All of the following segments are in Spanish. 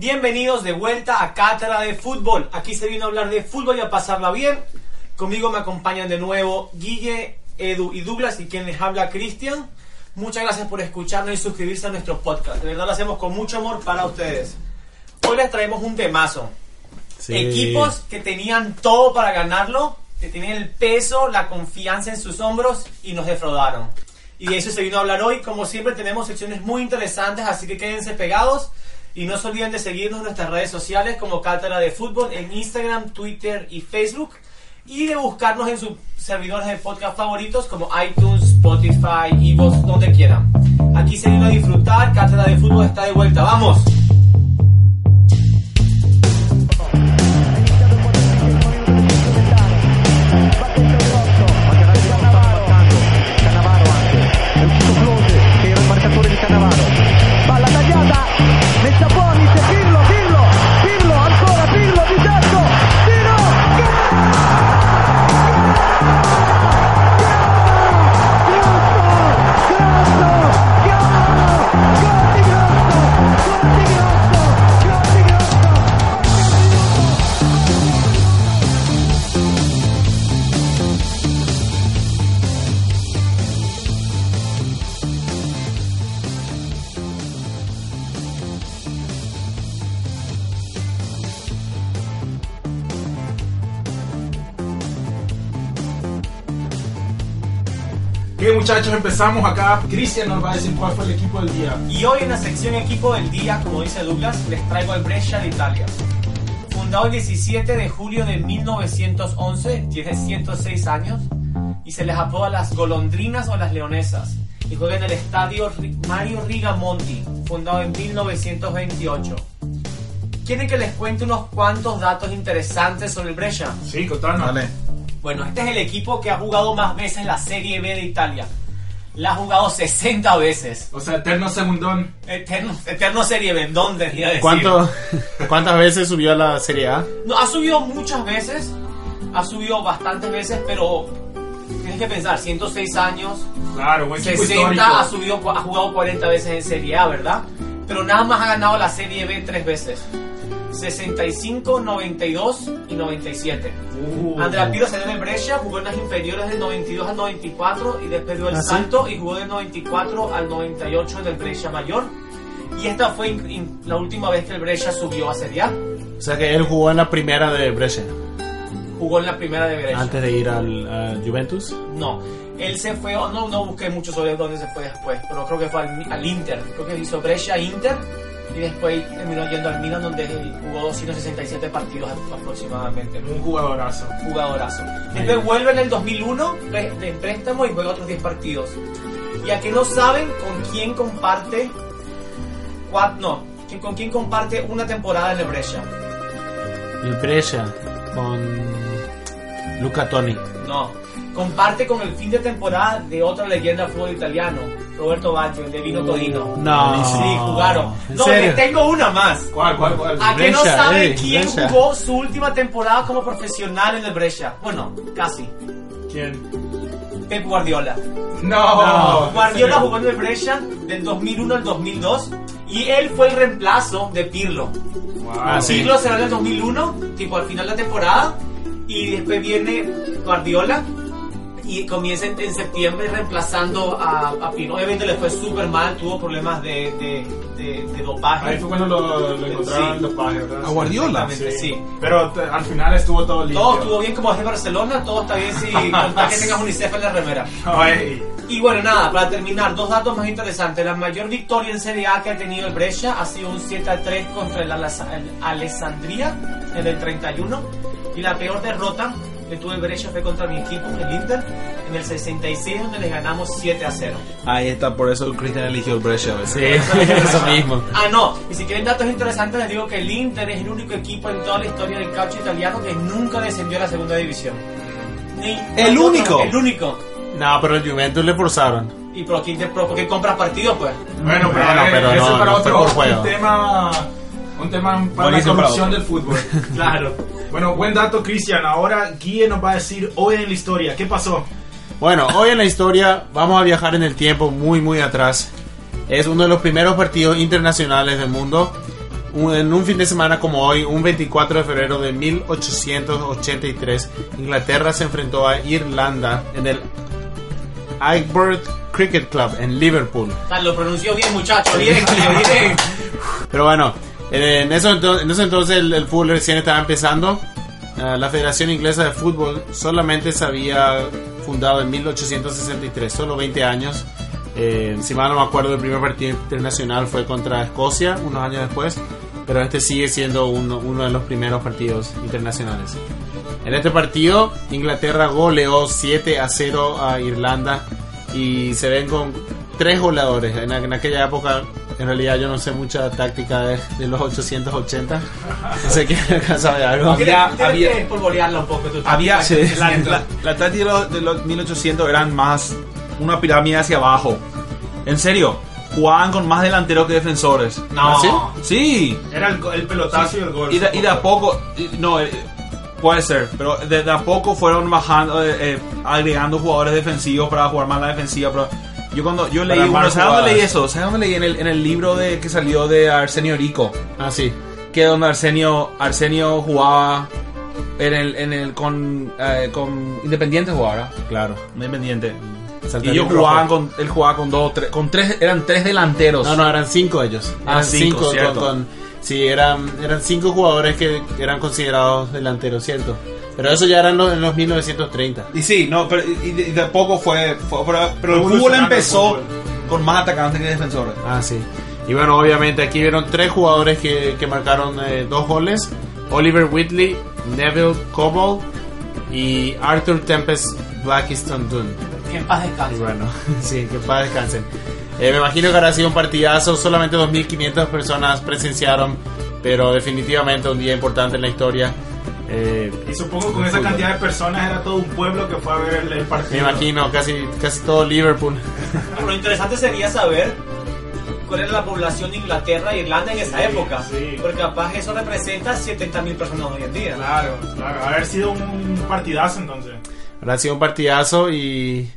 Bienvenidos de vuelta a Cátedra de Fútbol. Aquí se vino a hablar de fútbol y a pasarla bien. Conmigo me acompañan de nuevo Guille, Edu y Douglas y quien les habla Cristian. Muchas gracias por escucharnos y suscribirse a nuestro podcast. De verdad lo hacemos con mucho amor para ustedes. Hoy les traemos un temazo. Sí. Equipos que tenían todo para ganarlo, que tenían el peso, la confianza en sus hombros y nos defraudaron. Y de eso se vino a hablar hoy. Como siempre tenemos secciones muy interesantes, así que quédense pegados. Y no se olviden de seguirnos en nuestras redes sociales como Cátedra de Fútbol en Instagram, Twitter y Facebook. Y de buscarnos en sus servidores de podcast favoritos como iTunes, Spotify, Evox, donde quieran. Aquí se vino a disfrutar. Cátedra de Fútbol está de vuelta. ¡Vamos! Muchachos, empezamos acá. Cristian nos va a decir cuál fue el equipo del día. Y hoy en la sección equipo del día, como dice Douglas, les traigo al Brescia de Italia. Fundado el 17 de julio de 1911, tiene 106 años y se les apoda las golondrinas o las leonesas. Y juega en el estadio Ri- Mario Rigamonti, fundado en 1928. ¿Quieren que les cuente unos cuantos datos interesantes sobre el Brescia? Sí, contanos. Dale. Bueno, este es el equipo que ha jugado más veces la Serie B de Italia. La ha jugado 60 veces. O sea, eterno segundón. Eterno, eterno Serie B, ¿dónde? debería decir? ¿Cuánto, ¿Cuántas veces subió a la Serie A? No, ha subido muchas veces, ha subido bastantes veces, pero tienes que pensar, 106 años, Claro, buen equipo 60 histórico. ha, subido, ha jugado 40 veces en Serie A, ¿verdad? Pero nada más ha ganado la Serie B tres veces. 65, 92 y 97. Uh, Andrea Pirlo salió de Brescia, jugó en las inferiores del 92 al 94 y después dio el ¿Ah, sí? salto y jugó del 94 al 98 en el Brescia Mayor. Y esta fue in- in- la última vez que el Brescia subió a Serie A. O sea que él jugó en la primera de Brescia, Jugó en la primera de Brescia. antes de ir al a Juventus. No, él se fue, oh, no, no busqué mucho sobre dónde se fue después, pero creo que fue al, al Inter. Creo que hizo Brescia Inter y después terminó yendo al Milan donde jugó 267 partidos aproximadamente. un jugadorazo. jugadorazo. Después vuelve en el 2001 pre- de préstamo y juega otros 10 partidos. Y a que no saben con quién comparte, no, con quién comparte una temporada en el Brescia. El Brescia con Luca Toni. No, comparte con el fin de temporada de otra leyenda del fútbol italiano, Roberto Baggio, el de Vino Torino. No. Sí, jugaron. ¿En No, serio? les tengo una más. ¿Cuál, cuál, cuál? ¿A que no Brescia, ey, quién Brescia. jugó su última temporada como profesional en el Brescia? Bueno, casi. ¿Quién? Pep Guardiola. No. Guardiola jugó en el Brescia del 2001 al 2002 y él fue el reemplazo de Pirlo. Wow. Ah, sí. Pirlo se va en el 2001, tipo al final de la temporada, y después viene Guardiola y comienza en, en septiembre reemplazando a, a Pirlo. Obviamente le fue súper mal, tuvo problemas de, de, de- de dopaje. Ahí fue cuando lo, lo encontraron Sí. pajes, ¿verdad? ¿A Guardiola? Exactamente, sí. Pero al final estuvo todo limpio. Todo estuvo bien como es de Barcelona, todo está bien si que tengas UNICEF en la remera. Ay, Y bueno, nada, para terminar, dos datos más interesantes. La mayor victoria en Serie A que ha tenido el Brescia ha sido un 7 a 3 contra el, Alessandria en el 31. Y la peor derrota que tuvo el Brescia fue contra mi equipo, el Inter, en el 66, donde les ganamos 7 a 0. Ahí está, por eso Cristian eligió el Brescia. Sí, eso mismo. Ah, no, y si quieren datos interesantes, les digo que el Inter es el único equipo en toda la historia del calcio italiano que nunca descendió a la segunda división. Ni- ¿El único? El único. No, pero el Juventus le forzaron. Y pero ¿quién te pro- ¿por qué compras partidos, pues? Bueno, pero, Bueno, eh, pero eso no, es para no otro fue por juego. un tema, un tema para la Buenísimo corrupción del fútbol. Claro. bueno, buen dato, Cristian. Ahora Guille nos va a decir hoy en la historia qué pasó. Bueno, hoy en la historia vamos a viajar en el tiempo muy muy atrás. Es uno de los primeros partidos internacionales del mundo un- en un fin de semana como hoy, un 24 de febrero de 1883, Inglaterra se enfrentó a Irlanda en el Highbury Cricket Club en Liverpool. Lo pronunció bien, muchacho. Bien, bien. Pero bueno, en, eso, en ese entonces el, el fútbol recién estaba empezando. Ah, la Federación Inglesa de Fútbol solamente se había fundado en 1863, solo 20 años. Eh, si mal no me acuerdo, el primer partido internacional fue contra Escocia unos años después, pero este sigue siendo uno, uno de los primeros partidos internacionales. En este partido, Inglaterra goleó 7 a 0 a Irlanda y se ven con tres goleadores. En, en aquella época, en realidad, yo no sé mucha táctica de, de los 880. No sé quién acá sabe algo. Había- había- que polvorearla un poco. Tu Había táctica, la, la, la táctica de los, de los 1800 eran más una pirámide hacia abajo. En serio, jugaban con más delanteros que defensores. No. ¿Ah, sí? Sí, Era el, el pelotazo y el gol. y de, y de a poco, y- no, eh, puede ser, pero de, de a poco fueron bajando, eh, eh, agregando jugadores defensivos para jugar más la defensiva. Pero yo cuando yo leí, uno, ¿sabes dónde leí eso? ¿Sabes dónde leí? En el, en el libro de que salió de Arsenio Rico. Ah, sí. que donde Arsenio Arsenio jugaba en el, en el con, eh, con Independiente jugaba. Claro. Independiente. Y ellos jugaban con, él jugaba con dos, tres, con tres, eran tres delanteros. No, no, eran cinco ellos. Ah, Eran cinco, con- cierto. con- sí, eran, eran cinco jugadores que eran considerados delanteros, ¿cierto? Pero eso ya los, en los 1930. Y sí, no, pero y de, y de poco fue, fue- pero, pero el fútbol empezó con más atacantes que defensores. Ah, sí. Y bueno, obviamente aquí vieron tres jugadores que, que marcaron eh, dos goles. Oliver Whitley, Neville Cobble y Arthur Tempest Blackiston Dunn. Que en paz Y descanse. bueno, sí, que para descansen. Eh, me imagino que habrá sido un partidazo, solamente 2.500 personas presenciaron, pero definitivamente un día importante en la historia. Eh, Y supongo que con esa fútbol. cantidad de personas era todo un pueblo que fue a ver el, el Me partido. imagino, casi, casi todo Liverpool. Lo interesante sería saber cuál era la población de Inglaterra e Irlanda en esa época. sí. Porque capaz eso representa 70.000 personas hoy en día. Claro, claro. Haber sido un partidazo entonces. Habrá sido un partidazo y,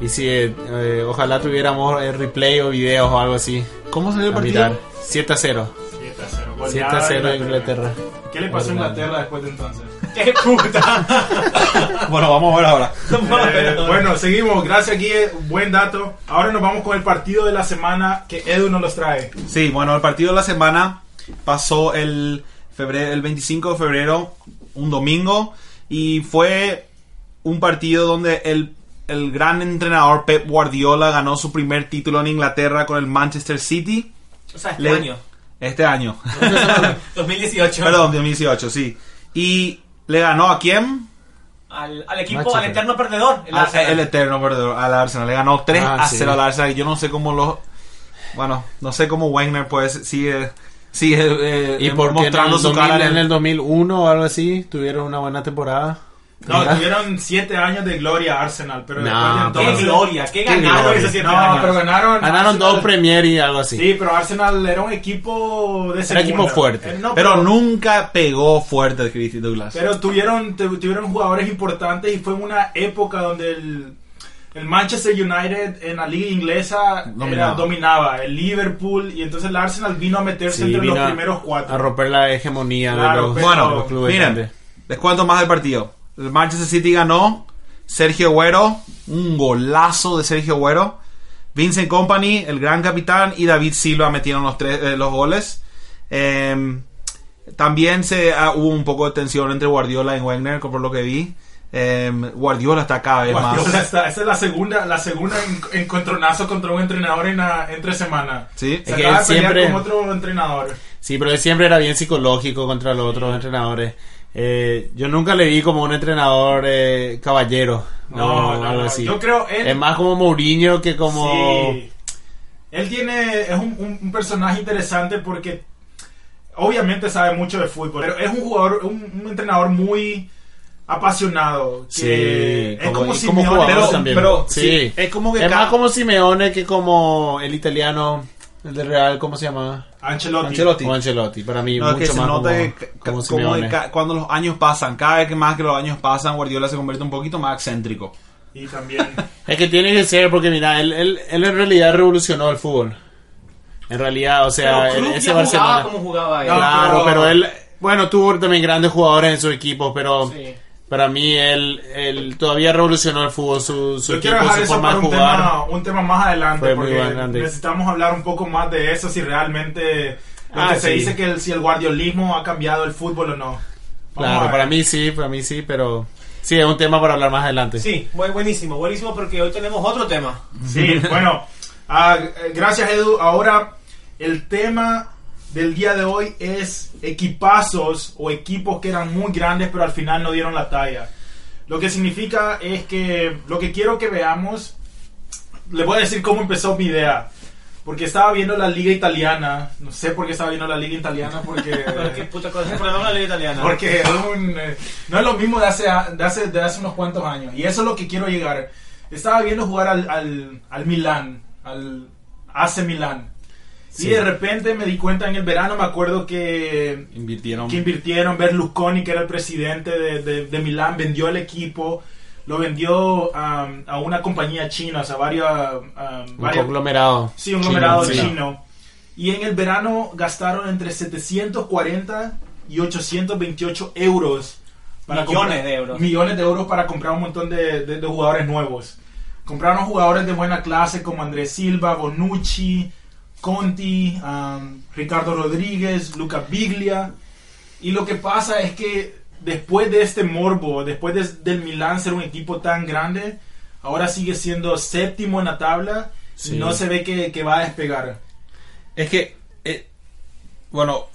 y sí, eh, eh, ojalá tuviéramos el replay o videos o algo así. ¿Cómo salió el partido? mirar. 7 a 0. 7 a 0. 7 a 0 a Inglaterra. ¿Qué le pasó a. Inglaterra después de entonces? ¡Qué puta! Bueno, vamos a ver ahora. Eh, bueno, seguimos. Gracias, Guille. Buen dato. Ahora nos vamos con el partido de la semana que Edu nos los trae. Sí, bueno, el partido de la semana pasó el, febrero, el 25 de febrero, un domingo, y fue un partido donde el, el gran entrenador Pep Guardiola ganó su primer título en Inglaterra con el Manchester City O sea, este Le- año. Este año. 2018. Perdón, 2018, sí. Y le ganó a quién? Al, al equipo, Manchester. al eterno perdedor. El Al- Arsenal. el eterno perdedor, al Arsenal. Le ganó 3 Ah, a sí. 0 al Arsenal. Yo no sé cómo los... Bueno, no sé cómo Wenger pues sigue, sigue eh, Y eh, porque en mostrando el, su 2000, cara en el 2001 o algo así, tuvieron una buena temporada. No, ¿Verdad? tuvieron 7 años de gloria Arsenal, pero No, después de ¡Qué entonces- gloria! ¡Qué Qué ganaron gloria. esos siete No, años! pero ganaron. Ganaron Arsenal- dos Premier y algo así. Sí, pero Arsenal era un equipo de Era equipo fuerte. Eh, no, Pero nunca pegó fuerte el Christy Douglas. Pero tuvieron, tu- tuvieron jugadores importantes y fue una época donde el, el Manchester United en la liga inglesa Dominaba. era- dominaba, el Liverpool y entonces el Arsenal vino a meterse Sí, entre vino los a- primeros A cuatro. romper la hegemonía Claro, de los, pero- bueno, los clubes miren, grandes. les cuento más del partido. El Manchester City ganó. Sergio Agüero, un golazo de Sergio Agüero. Vincent Company, el gran capitán, y David Silva metieron los tres eh, los goles. Eh, también se ah, hubo un poco de tensión entre Guardiola y Wenger, por lo que vi. Eh, Guardiola está cada vez Guardiola más. está- esa es la segunda, la segunda en- encontronazo contra un entrenador en, la, entre semana. Sí. Se Es que acaba él de pelear siempre- con otro entrenador. Sí, pero él siempre era bien psicológico contra los otros entrenadores. Eh, yo nunca le vi como un entrenador eh, caballero. No, no, algo así. Yo creo él. Es más como Mourinho que como... Sí. Él tiene, es un, un- un personaje interesante porque obviamente sabe mucho de fútbol, pero es un jugador, un, un entrenador muy apasionado. Sí, Que es como, Simeone. pero- sí. sí, es como que es más como Simeone que como el italiano, el de Real, ¿cómo se llama? Ancelotti. Ancelotti. Para mí, No, mucho que se más nota como, de cuando los años pasan, cada vez que más que los años pasan, Guardiola se convierte un poquito más excéntrico. Y también. Es que tiene que ser, porque mira, él, él, él en realidad revolucionó el fútbol. En realidad, o sea, Pero Klopp ese ya jugaba Barcelona. como jugaba él. Claro, pero- pero él, bueno, tuvo también grandes jugadores en su equipo, pero Sí. Para mí él, él todavía revolucionó el fútbol, su, su Yo equipo, quiero dejar su eso forma para de un jugar. tema, un tema más adelante Fue porque necesitamos hablar un poco más de eso si realmente lo Ah, que se sí. dice que el, si el guardiolismo ha cambiado el fútbol o no. Vamos Claro, para mí sí, para mí sí, pero sí, es un tema para hablar más adelante. Sí, bu- buenísimo, buenísimo porque hoy tenemos otro tema. Sí, bueno, ah, eh, gracias Edu. Ahora el tema del día de hoy es equipazos o equipos que eran muy grandes pero al final no dieron la talla. Lo que significa es que lo que quiero que veamos, le voy a decir cómo empezó mi idea. Porque estaba viendo la liga italiana, no sé por qué estaba viendo la liga italiana, porque... Qué puta cosa con la liga italiana. Porque es un, eh, no es lo mismo de hace, de, hace, de hace unos cuantos años. Y eso es lo que quiero llegar. Estaba viendo jugar al, al, al Milán, al AC Milán. Sí. Y de repente me di cuenta en el verano, me acuerdo que, Invirtieron. que invirtieron, Berlusconi, que era el presidente de, de, de Milán, vendió el equipo, lo vendió um, a una compañía china, o sea, varias... um, Un varias- conglomerado. Sí, un conglomerado Chino. Y en el verano gastaron entre 740 y 828 euros. Millones comprar- de euros. Millones de euros para comprar un montón de, de- de jugadores nuevos. Compraron jugadores de buena clase como Andrés Silva, Bonucci, Conti, um, Ricardo Rodríguez, Luca Biglia. Y lo que pasa es que después de este morbo, después de- del Milán ser un equipo tan grande, ahora sigue siendo séptimo en la tabla Sí. y no se ve que, que va a despegar. Es que, eh, bueno,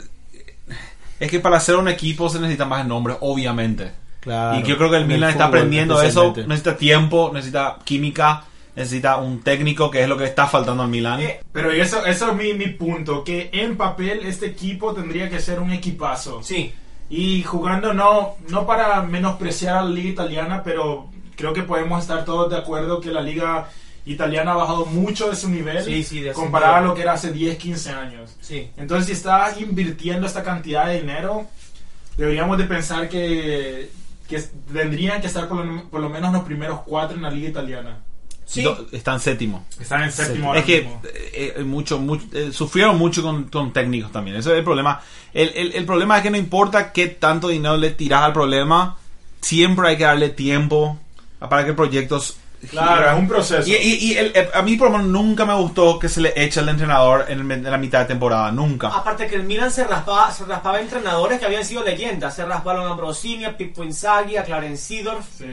es que para hacer un equipo se necesita más nombres, obviamente. Claro. y yo creo que el Milan está aprendiendo eso. Necesita tiempo, necesita química, necesita un técnico, que es lo que está faltando al Milan. Eh, Pero eso, eso es mi, mi punto, que en papel este equipo tendría que ser un equipazo. sí, Y jugando no, no para menospreciar a la liga italiana, pero creo que podemos estar todos de acuerdo que la liga italiana ha bajado mucho de su nivel Sí, sí, de comparado a lo que era hace 10, 15 años. sí. Entonces, si estás invirtiendo esta cantidad de dinero, deberíamos de pensar que, que tendrían que estar por lo, por lo menos los primeros cuatro en la liga italiana. Sí. Do- Están séptimo. Están en séptimo ahora Es que eh, eh, mucho, mucho, eh, sufrieron mucho con, con técnicos también. Ese es el problema. El, el- el problema es que no importa qué tanto dinero le tiras al problema, siempre hay que darle tiempo para que proyectos. Claro, es un proceso. Y, y- y el- el- a mí por lo menos nunca me gustó que se le eche al entrenador en, en la mitad de temporada. Nunca. Aparte que el Milan se raspaba, se raspaba entrenadores que habían sido leyendas. Se rasparon a Brosini, a Pippo Inzaghi, a Clarence Seedorf. Sí.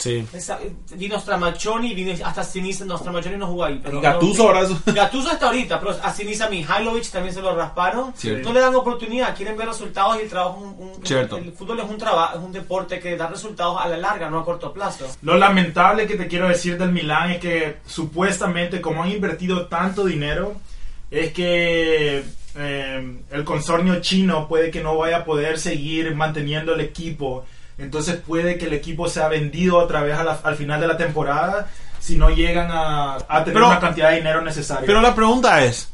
Sí. Esa- Vino Stramaccioni, vino hasta Sinisa, no, Stramaccioni no jugó ahí. Pero Y Gattuso ahora es- Gattuso hasta ahorita, pero a Sinisa Mihailovic también se lo rasparon. Cierto. No le dan oportunidad, quieren ver resultados y el trabajo es un, un- Cierto. El fútbol es un trabajo, es un deporte que da resultados a la larga, no a corto plazo. Lo lamentable que te quiero decir del Milán es que supuestamente como han invertido tanto dinero es que eh, el consorcio chino puede que no vaya a poder seguir manteniendo el equipo. Entonces puede que el equipo sea vendido otra vez a la- al final de la temporada si no llegan a, a tener Pero- una cantidad de dinero necesaria. Pero la pregunta es,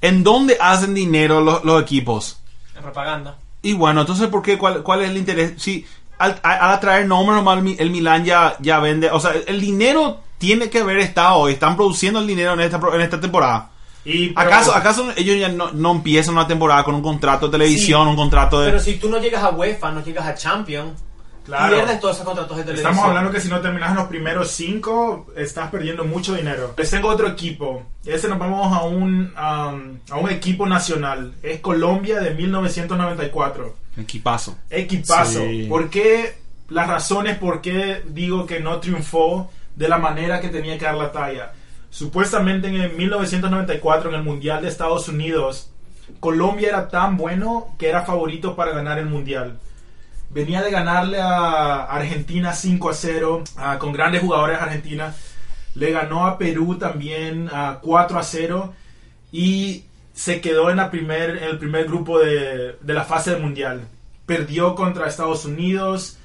¿en dónde hacen dinero los, los equipos? En propaganda. Y bueno, entonces, ¿por qué? ¿Cuál, cuál es el interés? Si al, atraer nombres, nomás el, Mi- el Milan ya, ya vende. O sea, el dinero tiene que haber estado. Están produciendo el dinero en esta, en esta temporada. Y- pero- ¿Acaso, ¿Acaso ellos ya no, no empiezan una temporada con un contrato de televisión, Sí, un contrato de... Pero si tú no llegas a UEFA, no llegas a Champions, Claro. pierdes todos esos contratos de televisión. Estamos hablando que si no terminas en los primeros cinco, estás perdiendo mucho dinero. Les tengo otro equipo. Ese nos vamos a un, um, a un equipo nacional. Es Colombia de 1994. Equipazo. Equipazo. Sí. ¿Por qué? Las razones por qué digo que no triunfó de la manera que tenía que dar la talla. Supuestamente en el 1994, en el Mundial de Estados Unidos, Colombia era tan bueno que era favorito para ganar el Mundial. Venía de ganarle a Argentina 5 a 0, ah, con grandes jugadores Argentina. Le ganó a Perú también a 4 a 0 y se quedó en, la primer, en el primer grupo de, de la fase del Mundial. Perdió contra Estados Unidos,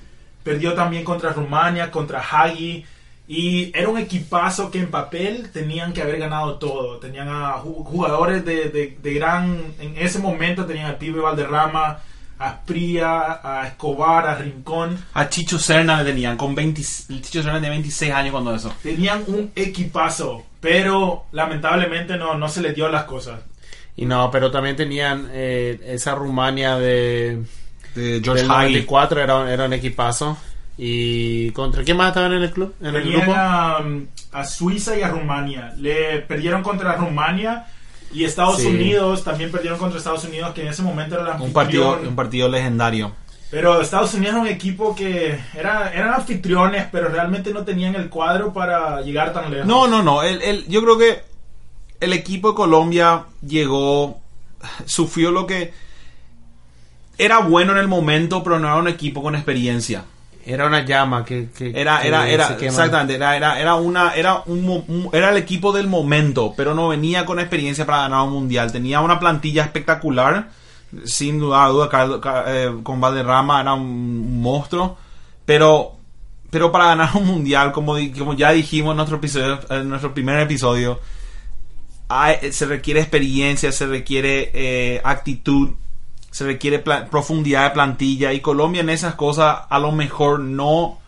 perdió también contra Rumania, contra Hagi. Y era un equipazo que en papel tenían que haber ganado todo. Tenían a ju- jugadores de, de- de gran... En ese momento tenían al pibe Valderrama, a Spria, a Escobar, a Rincón. A Chicho Serna le tenían con 20... el Chicho Serna tenía 26 años cuando eso. Tenían un equipazo, pero lamentablemente no, no se les dio las cosas. Y no, pero también tenían eh, esa Rumania de De George del Hagley. 94, era, era un equipazo. ¿Y contra quién más estaban en el club? En el Tenían grupo. a, a Suiza y a Rumania. Le perdieron contra Rumania y Estados Sí. Unidos también perdieron contra Estados Unidos, que en ese momento era el Un partido, un partido legendario. Pero Estados Unidos era un equipo que era, eran anfitriones, pero realmente no tenían el cuadro para llegar tan lejos. No, no, no. El, el- yo creo que el equipo de Colombia llegó, sufrió lo que era bueno en el momento, pero no era un equipo con experiencia. Era una llama que, que- Era, que era, era, exactamente, era, era, era una, era un, era el equipo del momento, pero no venía con experiencia para ganar un mundial. Tenía una plantilla espectacular, sin duda, duda eh, con Valderrama era un, monstruo, pero, pero para ganar un mundial, como, como ya dijimos en nuestro episodio, en nuestro primer episodio, hay- se requiere experiencia, se requiere eh, actitud, se requiere profundidad de plantilla y Colombia en esas cosas a lo mejor no,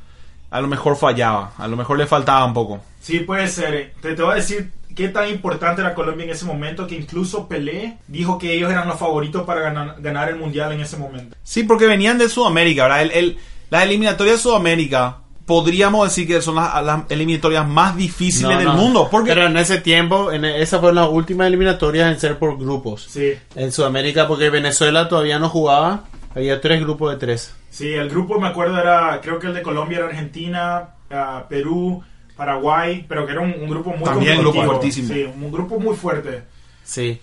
a lo mejor fallaba, a lo mejor le faltaba un poco. Sí, puede ser. Te, te voy a decir qué tan importante era Colombia en ese momento que incluso Pelé dijo que ellos eran los favoritos para ganar, ganar el mundial en ese momento. Sí, porque venían de Sudamérica, ¿verdad? El, el- las eliminatorias de Sudamérica podríamos decir que son las, las eliminatorias más difíciles No, del no. mundo. Porque Pero en ese tiempo, en esas fueron las últimas eliminatorias en ser por grupos. Sí, En Sudamérica, porque Venezuela todavía no jugaba, había tres grupos de tres. sí, el grupo me acuerdo era, creo que el de Colombia era Argentina, ah, Perú, Paraguay, pero que era un, un grupo muy También competitivo. grupo fuertísimo. Sí, un grupo muy fuerte. Sí.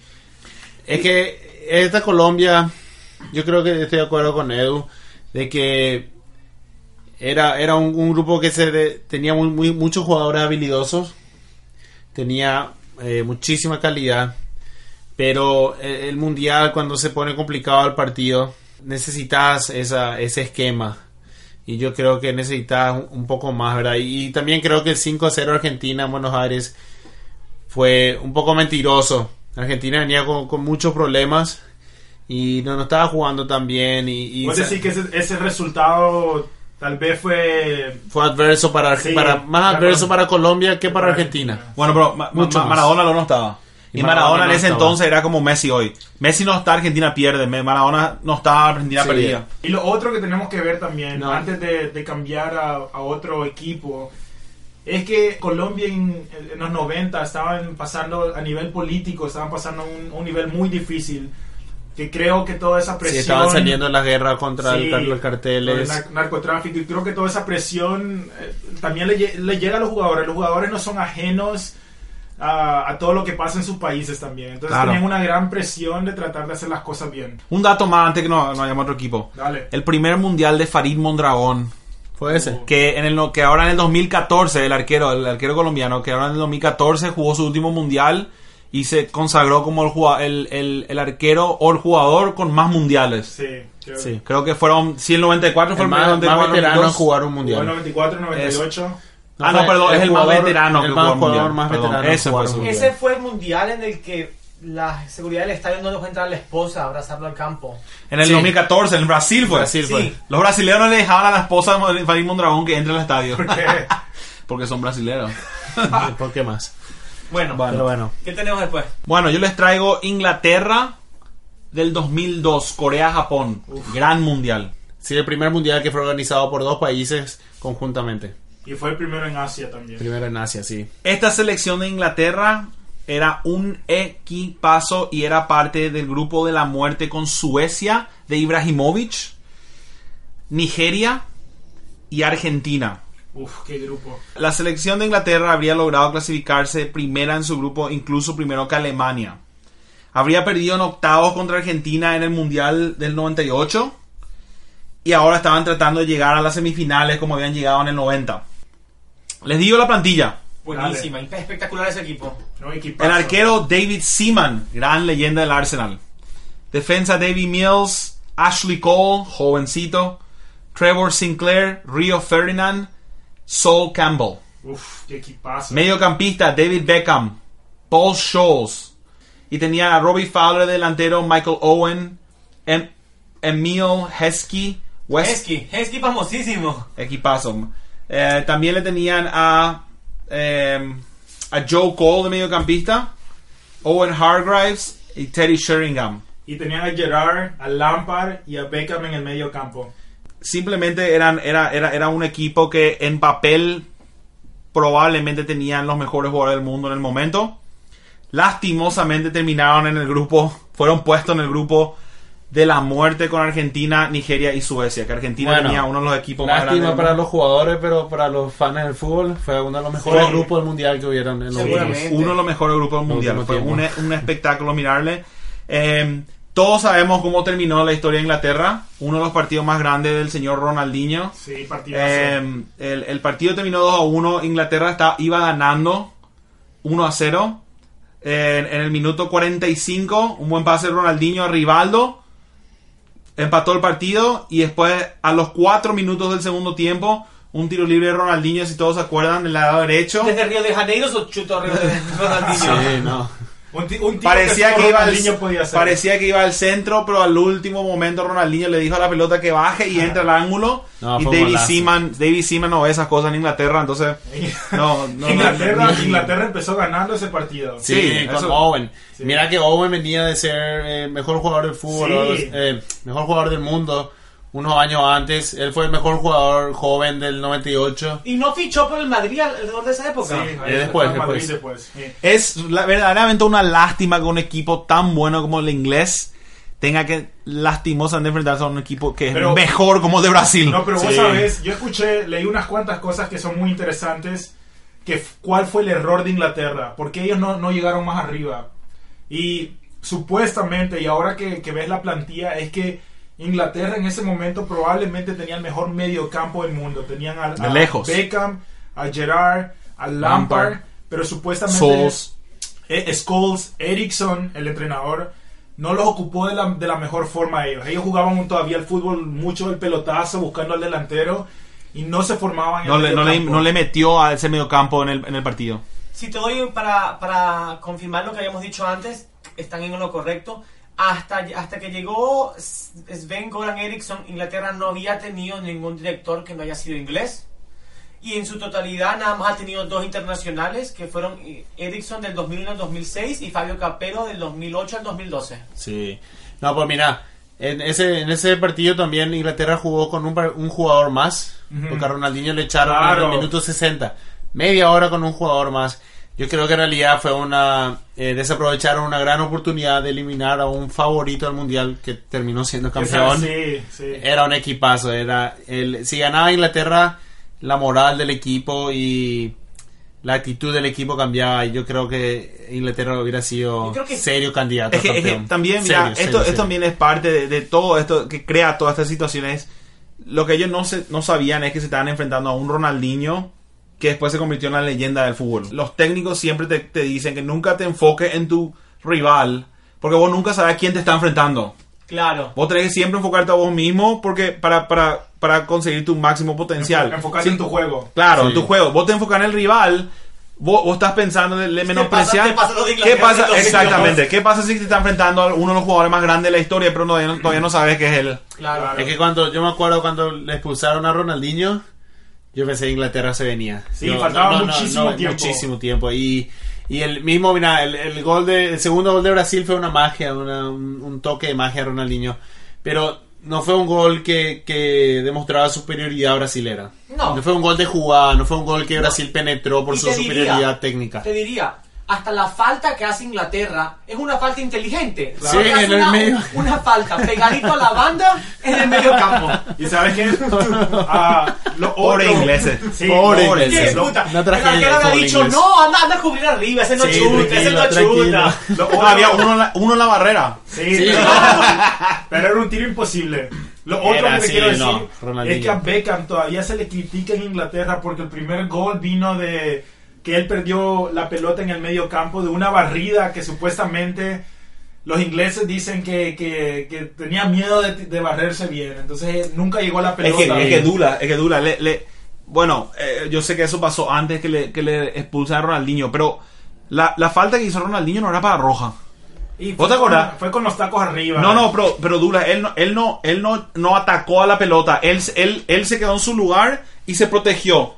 Es que esta Colombia, yo creo que estoy de acuerdo con Edu, de que era, era un, un grupo que se de- tenía muy, muy- muchos jugadores habilidosos, tenía eh, muchísima calidad, pero el, el mundial cuando se pone complicado el partido, necesitas esa, ese esquema. Y yo creo que necesitas un, poco más, ¿verdad? Y, y también creo que el 5-0 Argentina en Buenos Aires fue un poco mentiroso. Argentina venía con, con muchos problemas y no, no estaba jugando tan bien y, y Puedes sa- decir que ese, ese resultado tal vez fue... fue adverso para, Sí, para más para adverso para Colombia que para Argentina. Bueno, pero Ma- Mucho Ma- más. Maradona no estaba. Y, Y Maradona, Maradona en ese entonces era como Messi hoy. Messi no está, Argentina pierde. Maradona no está, Argentina Sí. perdía. Y lo otro que tenemos que ver también, No. antes de, de cambiar a, a otro equipo, es que Colombia en, en los 90 estaban pasando a nivel político, estaban pasando a un, un nivel muy difícil. Que creo que toda esa Sí, presión. estaban saliendo las guerras contra el- Sí, los el carteles. nar- narcotráfico y creo que toda esa presión eh, también le, le llega a los jugadores. Los jugadores no son ajenos a, a todo lo que pasa en sus países también. Entonces Claro. tenían una gran presión de tratar de hacer las cosas bien. Un dato más antes que no, no vayamos a otro equipo. Dale. El primer mundial de Farid Mondragón. Fue ese. Que, en el, que ahora en el 2014, el arquero, el arquero colombiano, que ahora en el 2014 jugó su último mundial y se consagró como el, el, el, el arquero o el jugador con más mundiales. Sí, creo- Sí. Creo que fueron, sí, el 94 fue El más, primer más 94, veterano en 92. jugar un mundial. 94, 98. Ah, no, fue perdón, es el más jugador- veterano que el más al jugador más Perdón, veterano ese fue mundial. Ese fue el mundial en el que la seguridad del estadio no dejó entrar a la esposa a abrazarlo al campo. En el Sí. 2014, en Brasil fue. Brasil Sí. fue. Los brasileños no le dejaban a la esposa de Farid Mondragón que entre al estadio. ¿Por qué? Porque son brasileños. ¿Por qué más? Bueno, Pero bueno. ¿qué tenemos después? Bueno, yo les traigo Inglaterra del 2002, Corea-Japón. Gran mundial. Sí, el primer mundial que fue organizado por dos países conjuntamente. Y fue el primero en Asia también. Primero en Asia, sí. Esta selección de Inglaterra era un equipazo y era parte del grupo de la muerte con Suecia de Ibrahimovic, Nigeria y Argentina. Uf, qué grupo. La selección de Inglaterra habría logrado clasificarse primera en su grupo, incluso primero que Alemania. Habría perdido en octavos contra Argentina en el Mundial del 98. Y ahora estaban tratando de llegar a las semifinales como habían llegado en el 90. Les digo la plantilla. Buenísima, espectacular ese equipo. No. El arquero David Seaman, gran leyenda del Arsenal. Defensa David Mills, Ashley Cole, jovencito. Trevor Sinclair, Rio Ferdinand, Saul Campbell. Uf, qué equipazo. Mediocampista David Beckham, Paul Scholes. Y tenía a Robbie Fowler delantero, Michael Owen, em Emil Heskey, West, Hesky, Hesky famosísimo. equipazo. Eh, también le tenían a, eh, a Joe Cole de mediocampista, Owen Hargreaves y Teddy Sheringham. Y tenían a Gerard, a Lampard y a Beckham en el medio campo. Simplemente eran, era, era, era un equipo que en papel probablemente tenían los mejores jugadores del mundo en el momento. Lastimosamente terminaron en el grupo, fueron puestos en el grupo de la muerte con Argentina, Nigeria y Suecia. Que Argentina Bueno, tenía uno de los equipos más Lástima grandes. para los jugadores, pero para los fans del fútbol fue uno de los mejores Sí. grupos del mundial que hubieron en los últimos. uno de los mejores grupos del mundial. Fue un, un espectáculo mirarle. Eh, todos sabemos cómo terminó la historia de Inglaterra. Uno de los partidos más grandes del señor Ronaldinho. Sí, partidazo. Eh, el, el partido terminó 2 a 1. Inglaterra está, iba ganando 1 a 0. En, en el minuto 45, un buen pase de Ronaldinho a Rivaldo. Empató el partido. Y después, a los 4 minutos del segundo tiempo, un tiro libre de Ronaldinho, si todos se acuerdan, del lado derecho. Desde Río de Janeiro o chutó Río de Ronaldinho. Sí, no. Un, un Parecía que, iba al, parecía que iba al centro, pero al último momento Ronaldinho le dijo a la pelota que baje y entra al ángulo. No, y David. Seaman, David Seaman no ve esas cosas en Inglaterra, entonces no, no, Inglaterra, no, no, Inglaterra empezó ganando ese partido. Sí, Sí, con eso- Owen. sí. Mira que Owen venía de ser eh, mejor jugador del fútbol, Sí. eh, mejor jugador del mundo unos años antes. Él fue el mejor jugador joven del 98. Y no fichó por el Madrid alrededor de esa época. Sí, Eh, después, está Madrid después. después. Sí. Es la- verdaderamente una lástima que un equipo tan bueno como el inglés tenga que lastimosamente enfrentarse a un equipo que es Pero- mejor como el de Brasil. No, pero vos Sí. sabés, yo escuché, leí unas cuantas cosas que son muy interesantes. Que ¿Cuál fue el error de Inglaterra? Porque ellos no, no llegaron más arriba. Y supuestamente, y ahora que, que ves la plantilla, es que Inglaterra en ese momento probablemente tenía el mejor medio campo del mundo. Tenían a, De a lejos. Beckham, a Gerard, a Lampard, Lampard. pero supuestamente Scholes. eh, Scholes, Ericsson, el entrenador, no los ocupó de la, de la mejor forma a ellos. Ellos jugaban todavía el fútbol mucho el pelotazo, buscando al delantero y no se formaban en No el le, no, le, mediocampo. no le metió a ese medio campo en el, en el partido. Si te doy para, para confirmar lo que habíamos dicho antes, están en lo correcto. Hasta, hasta que llegó Sven Goran Eriksson, Inglaterra no había tenido ningún director que no haya sido inglés. Y en su totalidad nada más ha tenido dos internacionales, que fueron eh, Eriksson del 2001 al 2006 y Fabio Capello del 2008 al 2012. Sí. No, pues mira, en ese, en ese partido también Inglaterra jugó con un, un jugador más, Ujú. porque a Ronaldinho le echaron Claro. en el minuto 60. Media hora con un jugador más. Yo creo que en realidad fue una... eh, desaprovecharon una gran oportunidad de eliminar a un favorito del Mundial que terminó siendo campeón. Sí, sí. Era un equipazo. Era el, si ganaba Inglaterra, la moral del equipo y la actitud del equipo cambiaba. Y yo creo que Inglaterra hubiera sido que- serio candidato. Es que, a es que campeón. también, Serio, mira, serio, esto, serio. esto también es parte de, de todo esto que crea todas estas situaciones. Lo que ellos no, se, no sabían es que se estaban enfrentando a un Ronaldinho que después se convirtió en la leyenda del fútbol. Los técnicos siempre te, te dicen que nunca te enfoques en tu rival porque vos nunca sabes quién te está enfrentando. Claro. Vos tenés que siempre enfocarte a vos mismo porque para, para, para conseguir tu máximo potencial. Enfocarte Sí, en tu juego. Claro, Sí. en tu juego. Vos te enfocas en el rival. Vos, vos estás pensando en le menospreciar. te pasa ¿Qué pasa? en 2002? Exactamente. ¿Qué pasa si te está enfrentando a uno de los jugadores más grandes de la historia, pero todavía no, todavía no sabes que es él? Claro. Es que cuando yo me acuerdo cuando le expulsaron a Ronaldinho, yo pensé que Inglaterra se venía. Sí, Yo- faltaba muchísimo tiempo. Muchísimo tiempo. Y, y el mismo, mira, el, el gol de, el segundo gol de Brasil fue una magia, una- un, un toque de magia a Ronaldinho. Pero no fue un gol que, que demostraba superioridad brasilera. No. fue un gol de jugada, no fue un gol que Brasil penetró por Y su te diría- superioridad técnica. Te diría, hasta la falta que hace Inglaterra es una falta inteligente. Sí, hace en el una, medio. Una falta pegadito a la banda en el medio campo. ¿Y sabes qué? Ah, lo Pobre ingleses. Sí, Pobre ingleses. ¿Qué Lo- puta? una el había dicho, inglés. no, anda, anda a cubrir arriba, ese no Sí, chuta, ese no chuta. lo No, había uno en la, uno en la barrera. Sí, Sí. pero era un tiro imposible. Lo otro Era, que te sí, quiero decir no, es que a Beckham todavía se le critica en Inglaterra porque el primer gol vino de que él perdió la pelota en el medio campo de una barrida que supuestamente los ingleses dicen que, que, que tenía miedo de, de barrerse bien. Entonces nunca llegó la Es pelota. que, es que Dula, es que Dula, le, le- bueno, eh, yo sé que eso pasó antes que le, que le expulsan a Ronaldinho, pero la, la falta que hizo Ronaldinho no era para roja. Y ¿Vos fue, con, fue con los tacos arriba. No, no, pero, pero Dula, él no, él no, él no, no atacó a la pelota, él, él, él se quedó en su lugar y se protegió.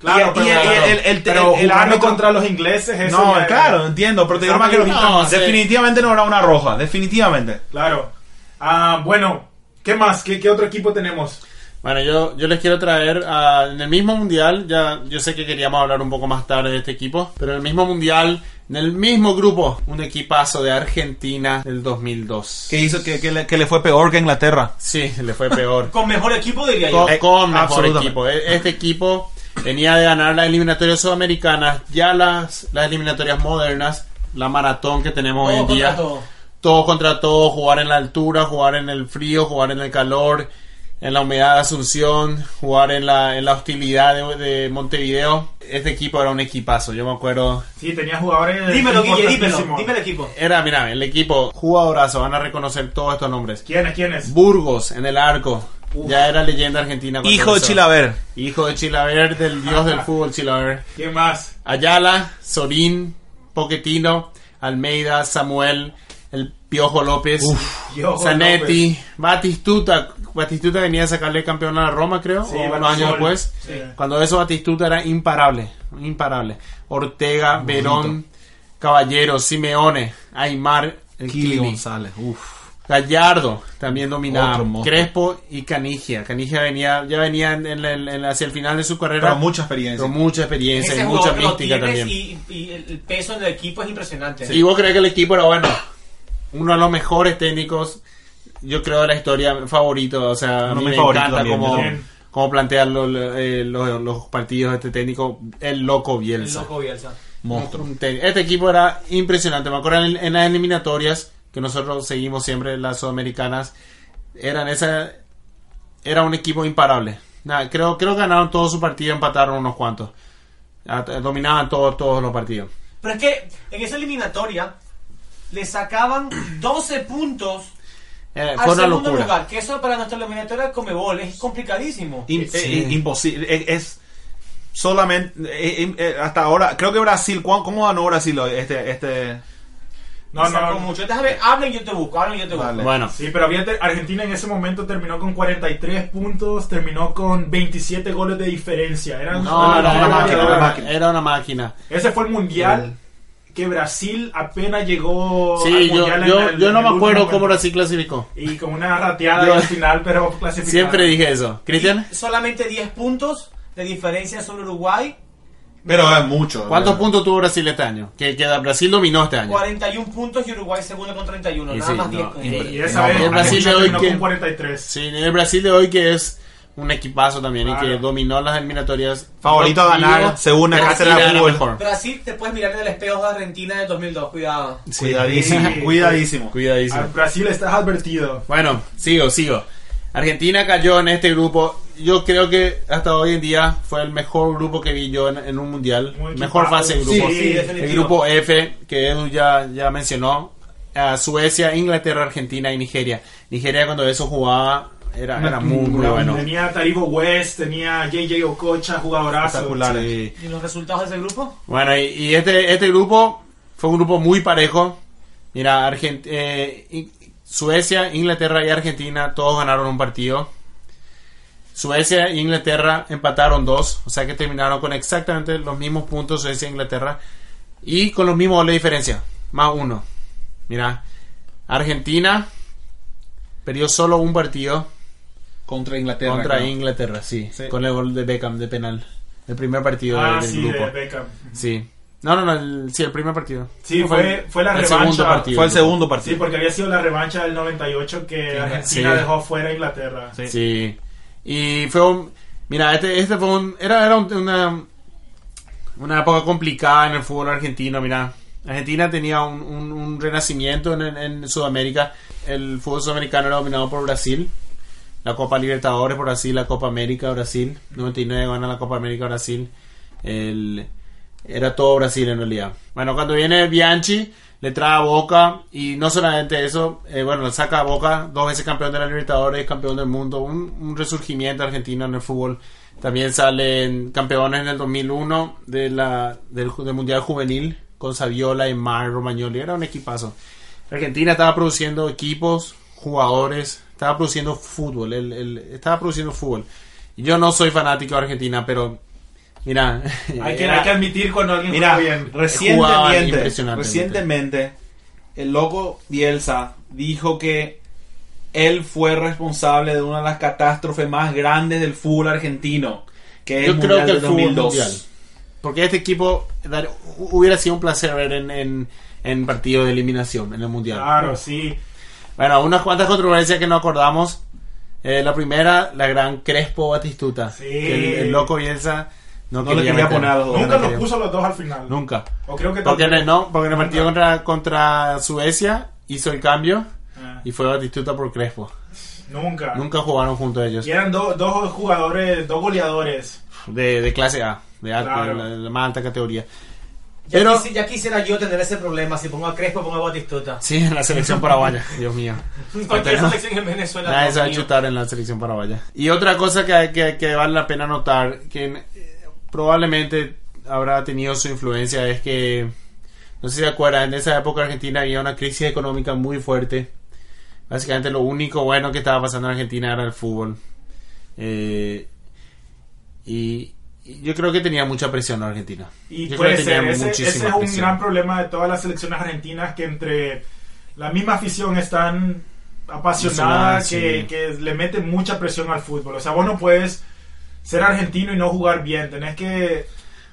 Claro, Y- pero y- el, el, el, pero el jugando árbitro- contra los ingleses, eso No, ya- claro, entiendo, pero te digo más que No, sí. definitivamente no era una roja, definitivamente. Claro. Ah, bueno, ¿qué más? ¿Qué, qué otro equipo tenemos? Bueno, yo, yo les quiero traer en el mismo mundial, ya yo sé que queríamos hablar un poco más tarde de este equipo, pero en el mismo mundial, en el mismo grupo, un equipazo de Argentina del 2002. Que hizo que, que le, que le fue peor que Inglaterra. Sí, le fue peor. Con mejor equipo diría yo. con, con mejor equipo. E- Este equipo venía de ganar las eliminatorias sudamericanas, ya las, las eliminatorias modernas, la maratón que tenemos hoy en día. todo. todo contra todo, jugar en la altura, jugar en el frío, jugar en el calor, en la humedad de Asunción, jugar en la, en la hostilidad de, de Montevideo. Este equipo era un equipazo, yo me acuerdo. Sí, tenía jugadores. Dímelo, Guille, dímelo. Dime el equipo. Era, mira, el equipo jugadorazo, van a reconocer todos estos nombres. ¿Quiénes? ¿Quiénes? Burgos en el arco, ya era leyenda argentina. Hijo de. Chilaver. Hijo de Chilaver, del dios del fútbol Chilaver. ¿Quién más? Ayala, Sorín, Poquetino, Almeida, Samuel, el Piojo López, Piojo Zanetti, Batistuta. Batistuta venía a sacarle campeón a la Roma, creo, Sí, o unos años después. Sí. Cuando eso Batistuta era imparable, imparable. Ortega, Verón, Caballero, Simeone, Aymar, el Kili Kili. González. Uf. Gallardo también dominaba. Crespo y Canigia. Canigia venía, ya venía en, en el- en- hacia el final de su carrera. Pero mucha experiencia. Con mucha experiencia Ese y mucha mística también. Y, y el el peso en el equipo es impresionante. ¿Y vos crees que el equipo era bueno? Uno de los mejores técnicos, yo creo, de la historia favorito. O sea, a Uno mí de me encanta también, cómo plantean los, eh, los- los partidos de este técnico. El loco El Bielsa. loco Bielsa. Monstruo. Este equipo era impresionante. Me acuerdo en, en las eliminatorias, que nosotros seguimos siempre, las sudamericanas, eran esa, era un equipo imparable. Nada, creo, creo que ganaron todos sus partidos, empataron unos cuantos. Ah, Dominaban todos, todos los partidos. Pero es que en esa eliminatoria le sacaban 12 puntos Eh, al segundo locura. lugar. Que eso para nuestra eliminatoria Comebol es complicadísimo. Sí. eh, imposible. Es, es solamente. eh, eh, hasta ahora. Creo que Brasil. ¿cuán- ¿Cómo ganó Brasil? Este. este No, Sacó no. mucho. Déjame, hablen y yo te busco, hablen y yo te busco. Bueno, Sí, pero había Argentina en ese momento terminó con 43 puntos, terminó con 27 goles de diferencia. No, era una máquina, era una máquina. era una máquina. Ese fue el mundial que Brasil apenas llegó al Sí, yo, mundial en yo, el- yo en no me acuerdo cómo. Brasil clasificó. Y con una rateada Yo- al final, pero clasificado. Siempre dije eso. ¿Cristian? Solamente 10 puntos de diferencia sobre Uruguay. Pero es mucho. ¿Cuántos Eh, puntos tuvo Brasil este año? Que, que Brasil dominó este año. 41 puntos y Uruguay segundo con 31. Y nada sí, más no, 10 puntos. impre- Y esa No, vez el Brasil de hoy que- con 43. Sí, el Brasil de hoy que es un equipazo también y que Claro. dominó las eliminatorias. Favorito a ganar, según la Brasil cátedra de fútbol. Brasil te puedes mirar en el espejo de Argentina de 2002, cuidado. Cuidadísimo, Sí. cuidadísimo. Cuidadísimo. Al Brasil estás advertido. Bueno, sigo, sigo. Argentina cayó en este grupo. Yo creo que hasta hoy en día fue el mejor grupo que vi yo en, en un mundial. Muy Mejor equipado. fase de grupo. Sí, el grupo F, que Edu ya, ya mencionó. a Suecia, Inglaterra, Argentina y Nigeria. Nigeria cuando eso jugaba era, era muy, bueno. Tenía Taribo West, tenía JJ Okocha, jugadorazo. Sí. ¿Y los resultados de ese grupo? Bueno, y, y este, este grupo fue un grupo muy parejo. Mira, Argent- eh, Suecia, Inglaterra y Argentina todos ganaron un partido. Suecia e Inglaterra empataron dos, o sea que terminaron con exactamente los mismos puntos Suecia e Inglaterra y con los mismos goles de diferencia, más uno. Mira, Argentina perdió solo un partido Contra Inglaterra. contra creo. Inglaterra, sí, Sí. con el gol de Beckham de penal, el primer partido Ah, del sí, grupo. de Beckham. Sí. No, no, no, el, sí, el primer partido. Sí, No, fue- fue la el revancha. segundo partido. Fue el segundo Sí, partido. porque había sido la revancha del 98 que Argentina Sí. dejó fuera a Inglaterra. Sí. Sí. Y fue un... Mira, este, este fue un... Era, era un- una... Una época complicada en el fútbol argentino, mira. Argentina tenía un, un- un renacimiento en, en- en Sudamérica. El fútbol sudamericano era dominado por Brasil. La Copa Libertadores por Brasil, la Copa América Brasil. 99 gana la Copa América Brasil. El, era todo Brasil en realidad. Bueno, cuando viene Bianchi, le trae a Boca y no solamente eso, eh, bueno, le saca a Boca, dos veces campeón de la Libertadores, campeón del mundo, un, un resurgimiento argentino en el fútbol. También salen campeones en el 2001 de la, del, del Mundial Juvenil con Saviola, Mar, Romagnoli. Era un equipazo. Argentina estaba produciendo equipos, jugadores, estaba produciendo fútbol, el- el- estaba produciendo fútbol. Y yo no soy fanático de Argentina, pero Mira, Hay que, era- hay que admitir cuando alguien Mira, juega bien. Recientemente, impresionantemente. recientemente, el loco Bielsa dijo que él fue responsable de una de las catástrofes más grandes del fútbol argentino, que es yo el creo Mundial que el de fútbol 2002. mundial. Porque este equipo dar- hubiera sido un placer ver en, en, en partido de eliminación en el mundial. Claro, sí. Bueno, unas cuantas controversias que nos acordamos. Eh, la primera, la gran Crespo Batistuta. Sí. Que el, el loco Bielsa no, No le quería meter. poner a los dos. Nunca no los quería. puso los dos al final. Nunca. O creo que Porque en tampoco. el, no, porque en el partido contra, contra Suecia hizo el cambio Ah, y fue Batistuta por Crespo. nunca. Nunca jugaron juntos ellos. Y eran do- dos jugadores, dos goleadores. De, de clase A, de, alta, Claro. de la, de la más alta categoría. Ya, Pero, quisi- ya quisiera yo tener ese problema. Si pongo a Crespo, pongo a Batistuta. sí, en la selección paraguaya, Dios mío. Cualquier selección en Venezuela. Nadie se va a chutar en la selección paraguaya. Y otra cosa que, que, que vale la pena notar, que probablemente habrá tenido su influencia, es que, no sé si se acuerdan, en esa época Argentina había una crisis económica muy fuerte. Básicamente lo único bueno que estaba pasando en Argentina era el fútbol. Eh, y, y yo creo que tenía mucha presión en Argentina. Y yo puede creo que ser, ese, es un presión. gran problema de todas las selecciones argentinas que entre la misma afición están apasionada Apasionada, que, sí. que le meten mucha presión al fútbol. O sea, vos no puedes ser argentino y no jugar bien. Tenés que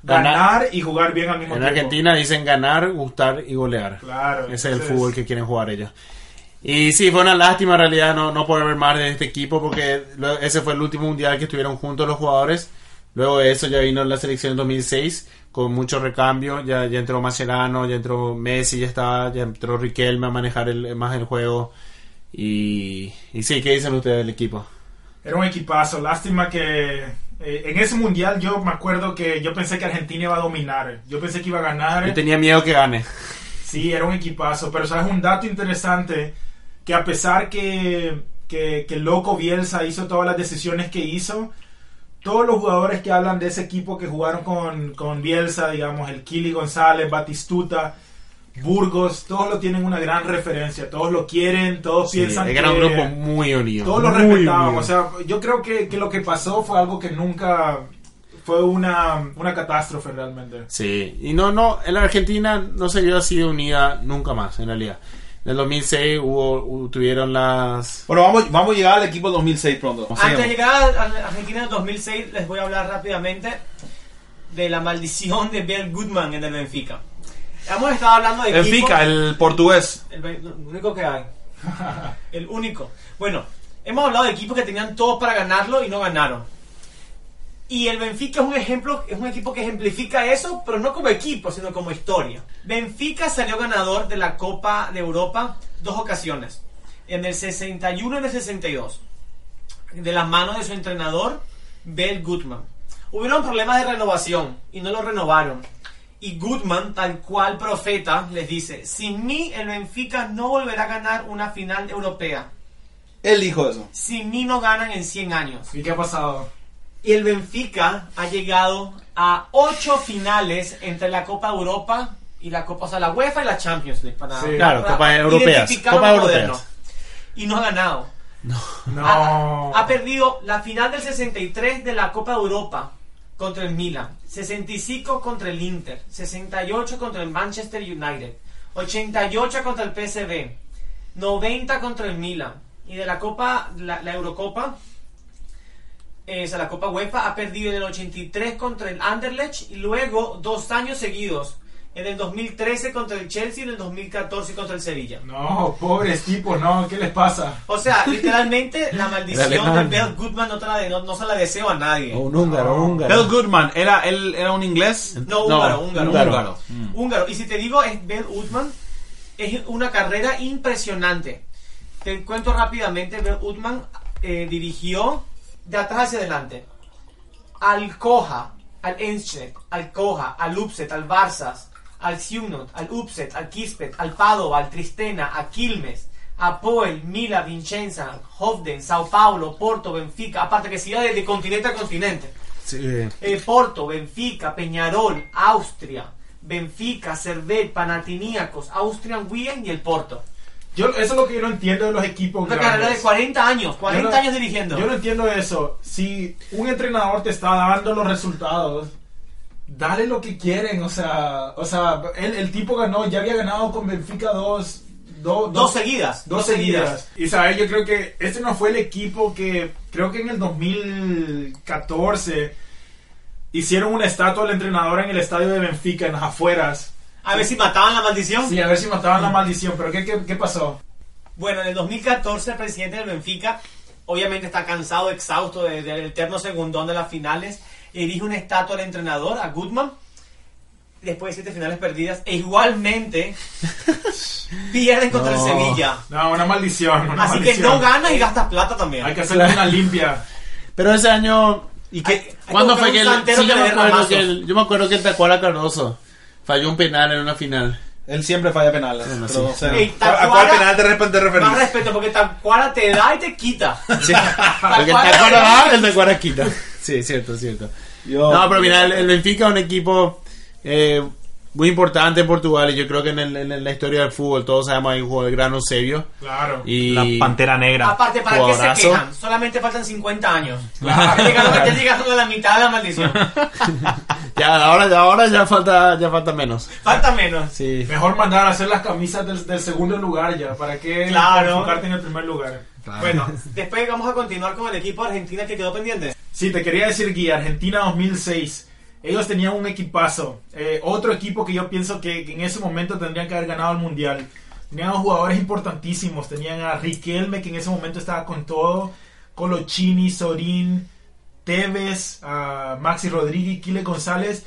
Ganar. ganar y jugar bien al mismo En tiempo. Argentina dicen ganar, gustar y golear. Claro. Ese es el fútbol que quieren jugar ellos. Y sí, fue una lástima en realidad no, no poder ver más de este equipo porque lo- ese fue el último mundial que estuvieron juntos los jugadores. Luego de eso ya vino la selección en 2006 con mucho recambio. Ya, ya entró Mascherano, ya entró Messi, ya estaba, ya entró Riquelme a manejar el, más el juego. Y, y sí, ¿qué dicen ustedes del equipo? Era un equipazo. Lástima que eh, en ese mundial yo me acuerdo que yo pensé que Argentina iba a dominar. Yo pensé que iba a ganar. Yo tenía miedo que gane. Sí, era un equipazo, pero sabes un dato interesante que a pesar que, que, que el loco Bielsa hizo todas las decisiones que hizo, todos los jugadores que hablan de ese equipo que jugaron con, con Bielsa, digamos, el Kili González, Batistuta, Burgos, todos lo tienen una gran referencia, todos lo quieren, todos Sí, piensan era un que- grupo muy unido. todos lo respetaban. O sea, yo creo que, que lo que pasó fue algo que nunca fue una, una catástrofe realmente. Sí, y no, no, en la Argentina no se vio así de unida nunca más, en realidad. En el 2006 hubo, tuvieron las... Bueno, vamos, vamos a llegar al equipo 2006 pronto. Antes de llegar a Argentina en 2006, les voy a hablar rápidamente de la maldición de Bill Goodman en el Benfica. Hemos estado hablando de Benfica, equipos- el portugués. El, único que hay. el único. Bueno, hemos hablado de equipos que tenían todo para ganarlo y no ganaron. Y el Benfica es un ejemplo, es un equipo que ejemplifica eso, pero no como equipo, sino como historia. Benfica salió ganador de la Copa de Europa dos ocasiones, en el 61 y en el 62, de la mano de su entrenador, Bell Goodman. Hubieron problemas de renovación y no lo renovaron. Y Goodman, tal cual profeta, les dice, sin mí el Benfica no volverá a ganar una final europea. Él dijo eso. Sin mí no ganan en 100 años. ¿Y qué ha pasado? Y el Benfica ha llegado a ocho finales entre la Copa Europa y la Copa, o sea, la UEFA y la Champions League. Para, Sí. Claro, para Copas europeas, moderno. Y no ha ganado. No. Ha, ha perdido la final del 63 de la Copa Europa contra el Milan, 65 contra el Inter, 68 contra el Manchester United, 88 contra el PSV, 90 contra el Milan. Y de la Copa, la, la Eurocopa, eh, o sea, la Copa UEFA, ha perdido en el 83 contra el Anderlecht y luego dos años seguidos. En el 2013 contra el Chelsea y en el 2014 contra el Sevilla. No, pobres tipos, no, ¿qué les pasa? O sea, literalmente la maldición de. Bell Goodman no, te la de- no, no se la deseo a nadie. un húngaro, No. húngaro. Bill Goodman, ¿era, él, ¿era un inglés? No, No, húngaro, húngaro, húngaro. húngaro. Húngaro. Y si te digo es Bell Goodman, es una carrera impresionante. Te cuento rápidamente, Bell Goodman eh, dirigió de atrás hacia adelante al Coja, al Enschede, al Coja, al Upset, al Barsas, al Siunot, al Upset, al Kispet, al Padova, al Tristena, a Quilmes, a Poel, Mila, Vincenza, Hovden, Sao Paulo, Porto, Benfica, aparte que siga de, de continente a continente. Sí. Eh, Porto, Benfica, Peñarol, Austria, Benfica, Servet, Panathinaikos, Austrian Wien y el Porto. Yo, eso es lo que yo no entiendo de los equipos Una grandes. carrera de 40 años, 40 Yo no- años dirigiendo. Yo no entiendo eso. Si un entrenador te está dando los resultados, dale lo que quieren, o sea, o sea, el, el tipo ganó, ya había ganado con Benfica dos, do- Dos seguidas. Dos seguidas. Y sabes, yo creo que este no fue el equipo que creo que en el 2014 hicieron una estatua del entrenador en el estadio de Benfica en las afueras. A ver si mataban la maldición. Sí, a ver si mataban la maldición, pero ¿qué, qué, qué pasó? Bueno, en el 2014 el presidente del Benfica obviamente está cansado, exhausto de- del eterno segundón de las finales. Erige una estatua al entrenador, a Goodman, después de siete finales perdidas. E igualmente pierden contra el. Sevilla. No, una maldición. una Así que maldición. no ganas y gastas plata también. Hay que hacerle una limpia. Pero ese año. ¿Y qué? Hay- que ¿Cuándo buscar fue que el, santero sí, que yo, le me dé acuerdo ramazos. que el- yo me acuerdo que el Tacuara Cardoso falló un penal en una final. Él siempre falla penales. Bueno, pero, sí. o sea, Ey, ¿a- ¿A Tacuara- cuál penal te, re- te referís? Más respeto, porque Tacuara te da y te quita. Porque el Tacuara da, el Tacuara quita. Sí, cierto, cierto. Yo- No, pero mira, el, el Benfica es un equipo eh, muy importante en Portugal y yo creo que en, el- en la historia del fútbol todos sabemos hay un juego de gran Eusebio. Claro. Y La pantera negra. Aparte, ¿para qué se quejan? Solamente faltan 50 años. Ya ya llegaron a la mitad de la maldición. ya, ahora, ahora ya falta ya falta menos. Falta menos. Sí. Mejor mandar a hacer las camisas del, del segundo lugar ya. ¿Para qué Claro. enfocarte en el primer lugar? Bueno, después vamos a continuar con el equipo Argentina que quedó pendiente. Sí, te quería decir, Guía, Argentina 2006. Ellos tenían un equipazo. Eh, otro equipo que yo pienso que, que en ese momento tendrían que haber ganado el Mundial. Tenían jugadores importantísimos. Tenían a Riquelme, que en ese momento estaba con todo. Colochini, Sorín, Tevez, a Maxi Rodríguez, Kile González.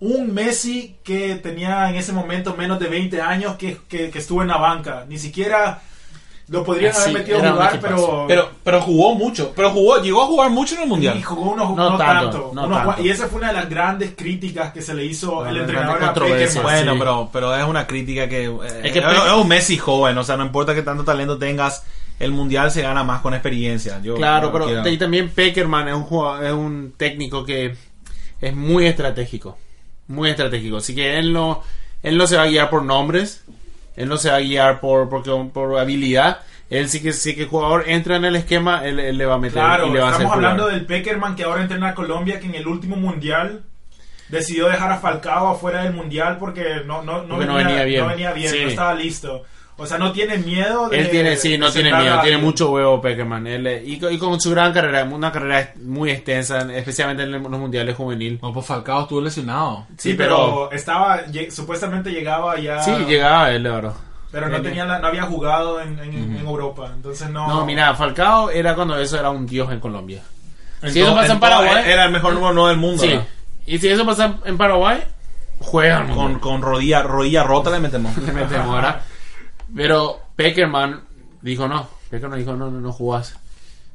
Un Messi que tenía en ese momento menos de 20 años que, que- que estuvo en la banca. Ni siquiera lo podrían Ah, haber metido a jugar, pero... Pero, pero jugó mucho. Pero jugó, llegó a jugar mucho en el mundial. Y jugó unos, No no, tanto, tanto. no unos tanto. y esa fue una de las grandes críticas que se le hizo de las entrenador a. Peckerman. Bueno, Sí. pero, pero es una crítica que, eh, Es que es, es un Messi joven, o sea, no importa que tanto talento tengas, el mundial se gana más con experiencia. Yo, Claro, pero quiero- y también Peckerman es un jugador- es un técnico que es muy estratégico, muy estratégico. Así que él no él no se va a guiar por nombres, él no se va a guiar por por, por habilidad. Él sí que sí que el jugador entra en el esquema, él, él le va a meter Claro, y le va a estamos hablando del Peckerman que ahora entrena a Colombia, que en el último mundial decidió dejar a Falcao afuera del mundial porque no, no, no, Porque no venía bien. no venía bien, Sí. no estaba listo. O sea, no tiene miedo de. Él tiene, sí, no tiene miedo, tiene mucho huevo Peckerman. Él, eh, y, co- y con su gran carrera, una carrera muy extensa, especialmente en los mundiales juvenil. No, pues Falcao estuvo lesionado. Sí, pero, estaba, supuestamente llegaba ya. Sí, llegaba él, oro. Pero no, tenía la- no había jugado en, en- en Europa, entonces no. No, mira, Falcao era cuando eso era un dios en Colombia. Si eso pasa en Paraguay- Era el mejor número 9 del mundo. Sí. ¿verdad? Y si eso pasa en Paraguay, juegan Con, con rodilla, rodilla rota le metemos. le metemos, ¿verdad? Pero Peckerman dijo no. Peckerman dijo no, no, no jugás.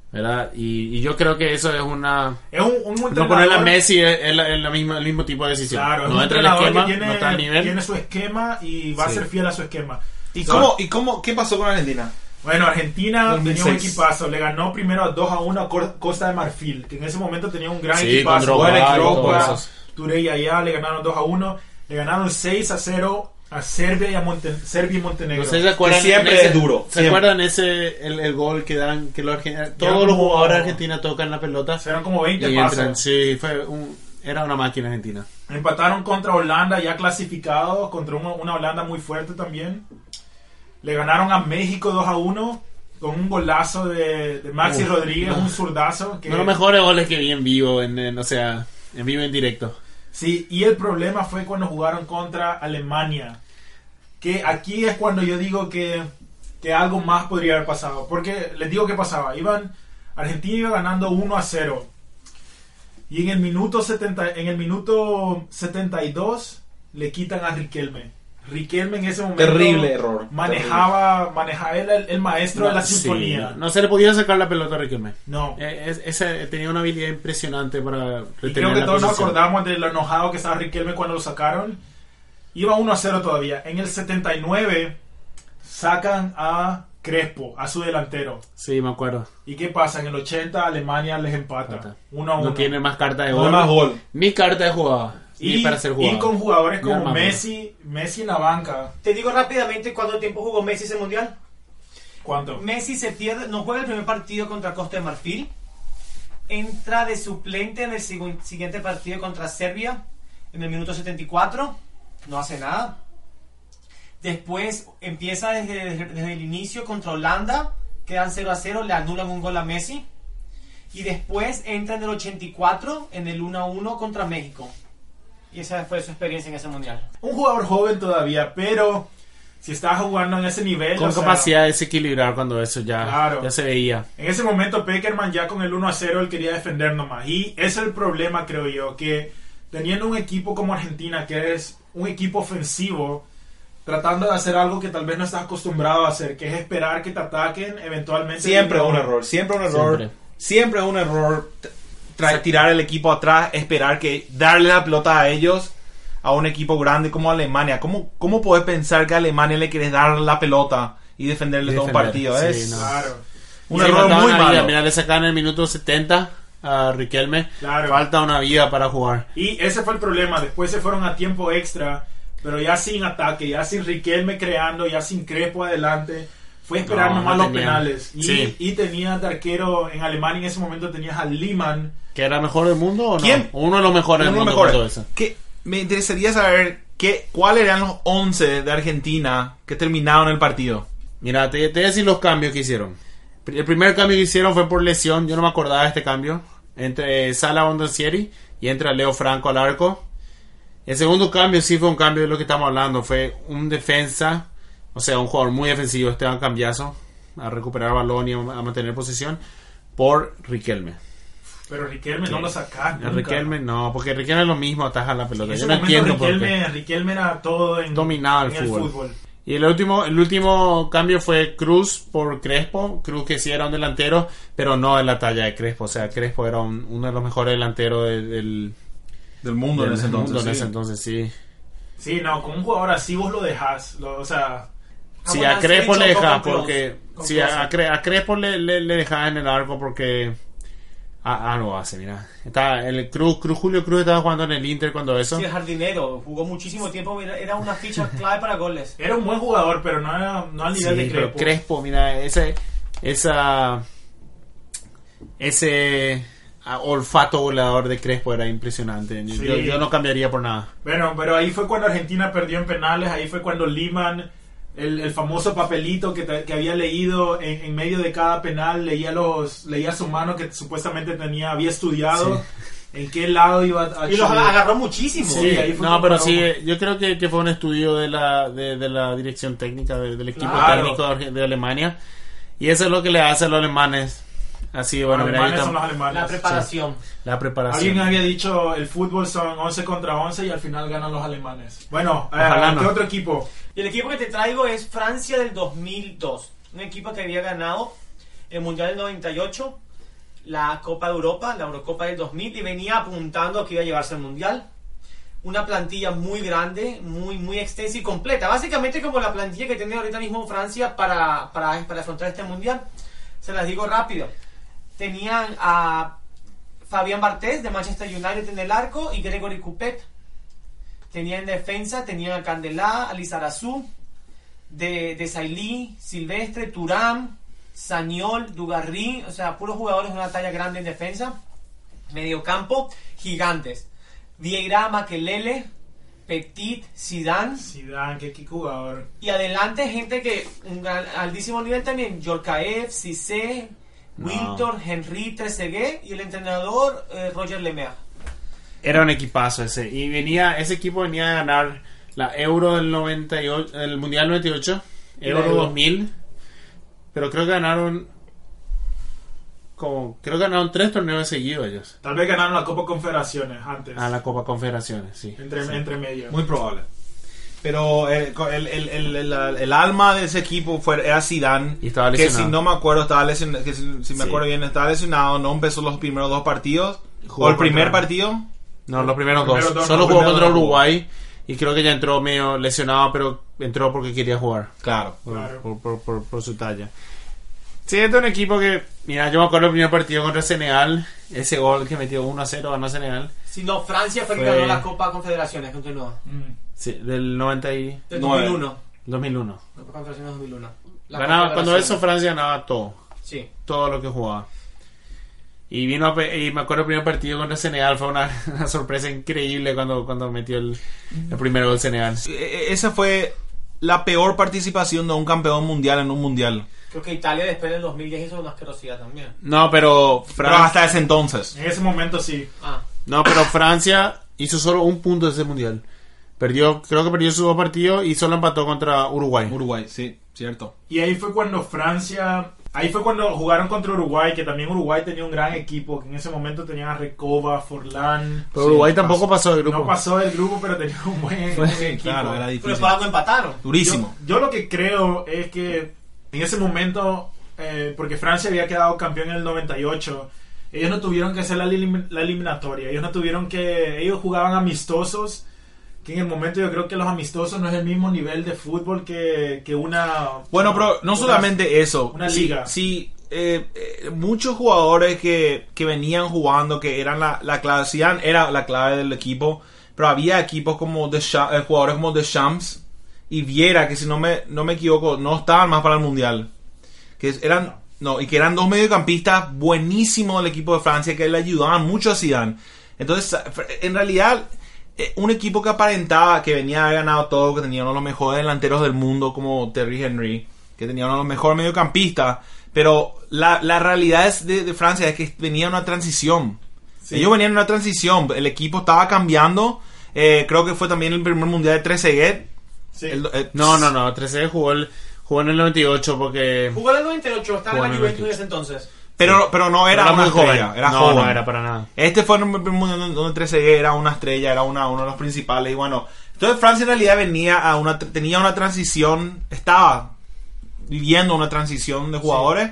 ¿Verdad? Y, y yo creo que eso es una. Es un, un No entrenador- ponerle a Messi es, es la- es la misma- el mismo tipo de decisión. Claro, es no un entra en el entrenador esquema, que tiene, no está al nivel. tiene su esquema y va a Sí. ser fiel a su esquema. ¿Y cómo, y cómo, qué pasó con Argentina? Bueno, Argentina 2006. tenía un equipazo. Le ganó primero 2 a 1 a Costa de Marfil, que en ese momento tenía un gran Sí, equipazo. con esos. Touré y allá le ganaron 2 a 1. Le ganaron 6 a 0 a Serbia y, a Monte- Serbia y Montenegro. Si se acuerdan. Que siempre ese- es duro, ¿Se siempre. acuerdan ese el, el gol que dan que los todos los jugadores argentinos tocan la pelota Eran como 20 y pasos. entran? Sí, fue un, era una máquina argentina. Empataron contra Holanda, ya clasificados, contra una, una Holanda muy fuerte también. Le ganaron a México 2 a 1 con un golazo de, de Maxi Uf, Rodríguez, no. un zurdazo. Que, Uno de los mejores goles que vi en vivo, en, en- o sea, en vivo en directo. Sí, y el problema fue cuando jugaron contra Alemania. Que aquí es cuando yo digo que, que algo más podría haber pasado. Porque les digo qué pasaba. Iban, Argentina iba ganando 1 a 0. Y en el minuto 70, en el minuto 72 le quitan a Riquelme. Riquelme en ese momento Terrible error. manejaba, manejaba era el, el maestro de la Sí, sinfonía. no se le podía sacar la pelota a Riquelme. No. Eh, es- ese tenía una habilidad impresionante para Y retener creo que la todos nos posición. acordamos de lo enojado que estaba Riquelme cuando lo sacaron. Iba 1 a 0 todavía. En el 79 sacan a Crespo, a su delantero. Sí, me acuerdo. ¿Y qué pasa? En el 80 Alemania les empata. Empata. 1 a 1. No tiene más carta de No gol. hay más gol. Ni carta de jugada. Y, para ser jugado. y con jugadores como. Messi, Messi en la banca. Te digo rápidamente cuánto tiempo jugó Messi ese mundial. ¿Cuánto? Messi se pierde, no juega el primer partido contra Costa de Marfil. Entra de suplente en el sigu- siguiente partido contra Serbia. en el minuto 74, no hace nada. Después empieza desde, desde- desde el inicio contra Holanda, quedan 0 a 0, le anulan un gol a Messi. Y después entra en el 84 en el 1 a 1 contra México. Y esa fue su experiencia en ese mundial. Un jugador joven todavía, pero si estaba jugando en ese nivel. Con o sea, capacidad de desequilibrar cuando eso ya, Claro. ya se veía. En ese momento Peckerman ya con el 1 a 0 él quería defender nomás. Y ese es el problema, creo yo, que teniendo un equipo como Argentina, que es un equipo ofensivo, tratando de hacer algo que tal vez no estás acostumbrado a hacer, que es esperar que te ataquen eventualmente. Siempre un error, siempre un error. Siempre. Siempre, es un error tirar el equipo atrás, esperar que darle la pelota a ellos, a un equipo grande como Alemania. ¿Cómo, cómo podés pensar que a Alemania le querés dar la pelota y defenderle todo un Defender, partido? sí, es no. Claro. un error muy una vida. malo. Mira, le sacan en el minuto 70 a Riquelme. Claro. Falta una vida para jugar. Y ese fue el problema. Después se fueron a tiempo extra, pero ya sin ataque, ya sin Riquelme creando, ya sin Crespo adelante. Fue esperar No, nomás no los tenía. penales. Y, Sí. y tenías de arquero en Alemania en ese momento tenías a Liman. ¿Que era mejor del mundo o no? ¿Quién? Uno de los mejores del mundo. por mejores. todo eso. ¿Qué- me interesaría saber qué, cuáles eran los 11 de Argentina que terminaron el partido. Mira, te, te voy a decir los cambios que hicieron. El primer cambio que hicieron fue por lesión. Yo no me acordaba de este cambio. Entre Sala Bondancieri y entra Leo Franco al arco. El segundo cambio sí fue un cambio de lo que estamos hablando. Fue un defensa, o sea, un jugador muy defensivo, Esteban Cambiazo, a recuperar balón y a, a mantener posesión, por Riquelme. Pero Riquelme no lo sacás. Nunca. Riquelme no, porque Riquelme es lo mismo, ataja la En pelota. Yo no entiendo por qué. Riquelme, Riquelme era todo en, Dominaba el en fútbol. Y el último, el último cambio fue Cruz por Crespo. Cruz que sí era un delantero, pero no de la talla de Crespo. O sea, Crespo era un- uno de los mejores delanteros del, del, Del mundo del en ese entonces. mundo en sí. ese entonces, sí. Sí, no, con un jugador así vos lo dejás. lo- o sea, Sí, bueno, a Crespo le Klose, porque... Klose. a, Cre- a Crespo le, le, le dejaba en el arco porque... Ah, ah, no hace, mira. Está el Cruz, Cruz, Julio Cruz estaba jugando en el Inter cuando eso. Sí, el jardinero, jugó muchísimo tiempo, era, era una ficha clave para goles. era un buen jugador, pero no, era, no al Sí, nivel de pero Crespo. Crespo, mira, ese, esa, ese ah, olfato volador de Crespo era impresionante. Sí. Yo, yo no cambiaría por nada. Bueno, pero ahí fue cuando Argentina perdió en penales, ahí fue cuando Liman, el, el famoso papelito que, te- que había leído en, en medio de cada penal, leía los leía su mano que supuestamente tenía había estudiado en qué lado iba a Y los agarró muchísimo. Sí, ahí fue no, pero sí, yo creo que, que fue un estudio de la, de, de la dirección técnica de- del equipo Claro. técnico de, Alemania. Y eso es lo que le hace a los alemanes. Así, bueno, los mira, alemanes está son los alemanes. La preparación. la preparación. Alguien había dicho el fútbol son 11 contra 11 y al final ganan los alemanes. Bueno, eh, ¿qué no. otro equipo? Y el equipo que te traigo es Francia del 2002. Un equipo que había ganado el Mundial del 98, la Copa de Europa, la Eurocopa del 2000 y venía apuntando que iba a llevarse el Mundial. Una plantilla muy grande, muy, muy extensa y completa. Básicamente como la plantilla que tiene ahorita mismo Francia para, para, para afrontar este Mundial. Se las digo rápido. Tenían a Fabián Bartés de Manchester United en el arco y Gregory Coupet Tenía en defensa, tenía a Candelá, a Lizarazu, de, de Sailly, Silvestre, Turán, Sañol, Dugarry, o sea, puros jugadores de una talla grande en defensa. Mediocampo, gigantes. Vieira, Makelele, Petit, Zidane. Zidane, qué, qué jugador. Y adelante gente que un gran- altísimo nivel también, Yorkaev, Cissé, No. Wiltor, Henry, Trezeguet y el entrenador eh, Roger Lemaire. Era un equipazo ese. Y venía, ese equipo venía a ganar la Euro del 98, el Mundial 98, Euro Euro. 2000. Pero creo que ganaron como creo que ganaron tres torneos seguidos ellos. Tal vez ganaron la Copa Confederaciones antes. A la Copa Confederaciones, sí. entre, entre medio. Muy probable. Pero el, el, el, el, el- el alma de ese equipo fue, era Zidane. Y estaba que si no me acuerdo, estaba lesionado. Que si, si me Sí. acuerdo bien, estaba lesionado. No empezó los primeros dos partidos. Jugó o el primer partido. No, los primeros dos. Primeros dos, Solo jugó contra dos. Uruguay y creo que ya entró medio lesionado, pero entró porque quería jugar. Claro. por, Claro. por, por, por- por su talla. Sí, este es un equipo que, mira, yo me acuerdo del primer partido contra Senegal, ese gol que metió 1 a 0 ganó Senegal, Si no, Francia fue el que ganó la Copa Confederaciones, continúa. Mm. sí, del 90 y Del Nueve. 2001. 2001. La Copa Confederaciones 2001. La Ganaba, cuando eso Francia ganaba todo, Sí. todo lo que jugaba. Y vino y me acuerdo el primer partido contra Senegal fue una, una sorpresa increíble cuando, cuando metió el, el primer gol Senegal. E- Esa fue la peor participación de un campeón mundial en un mundial. Creo que Italia después del 2010 hizo una asquerosidad también. No, pero, Pero hasta ese entonces. En ese momento sí. Ah, no, pero Francia hizo solo un punto de ese mundial. Perdió, creo que perdió sus dos partidos y solo empató contra Uruguay. Uruguay, sí, cierto. Y ahí fue cuando Francia. Ahí fue cuando jugaron contra Uruguay, que también Uruguay tenía un gran equipo, que en ese momento tenían a Recoba, Forlán. Pero Sí, Uruguay tampoco pasó del grupo. No pasó del grupo, pero tenía un buen, un buen equipo. Claro, era pero difícil. después algo empataron. Durísimo. Yo, yo lo que creo es que en ese momento, eh, porque Francia había quedado campeón en el 98, ellos no tuvieron que hacer la, la eliminatoria, ellos no tuvieron que, ellos jugaban amistosos, que en el momento yo creo que los amistosos no es el mismo nivel de fútbol que, que una... Bueno, pero no una- solamente eso. una liga. Sí, eh, eh, muchos jugadores que, que venían jugando, que eran la, la clave, Zidane era la clave del equipo, pero había equipos como de jugadores como de Champs y Viera, que si no me, no me equivoco, no estaban más para el Mundial. Que eran, no, y que eran dos mediocampistas buenísimos del equipo de Francia que le ayudaban mucho a Zidane. Entonces, en realidad, eh, un equipo que aparentaba que venía a haber ganado todo, que tenía uno de los mejores delanteros del mundo como Terry Henry, que tenía uno de los mejores mediocampistas, pero la, la realidad es de, de Francia es que venía una transición. Ellos venían en una transición, el equipo estaba cambiando, eh, creo que fue también el primer mundial de Trezeguet. Sí. El- eh, No, no, no. 13 jugó, el, jugó en el 98 porque... Jugó en el 98, estaba en en la Juventus en ese entonces. Pero, pero no era, Era una muy joven. estrella, era No, joven. no era para nada. Este fue el primer mundial donde- donde Trezeguet era una estrella, era una, uno de los principales. Y bueno, entonces Francia en realidad venía a una, tenía una transición, estaba viviendo una transición de jugadores.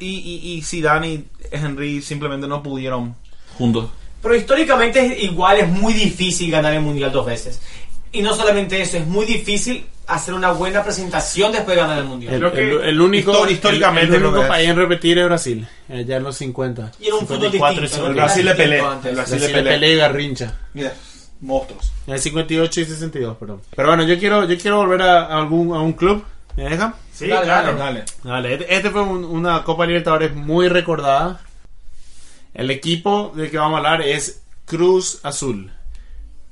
Y, y, y Zidane y Henry simplemente no pudieron juntos. Pero históricamente es igual es muy difícil ganar el mundial dos veces. Y no solamente eso, es muy difícil hacer una buena presentación después de ganar el mundial. El, el- el único, histor- históricamente el, único país en repetir es Brasil, eh, ya en los 50. Y era un fútbol 54 y distinto, ¿no? 50. El Brasil le pelea. El Brasil le le pelea. y garrincha. Mira, monstruos. En el 58 y 62, perdón. Pero bueno, yo quiero, yo quiero volver a, a algún, a un club. ¿Me dejan? Sí, Dale, claro. Dale. Vale, este, este fue un- una Copa Libertadores muy recordada. El equipo del que vamos a hablar es Cruz Azul.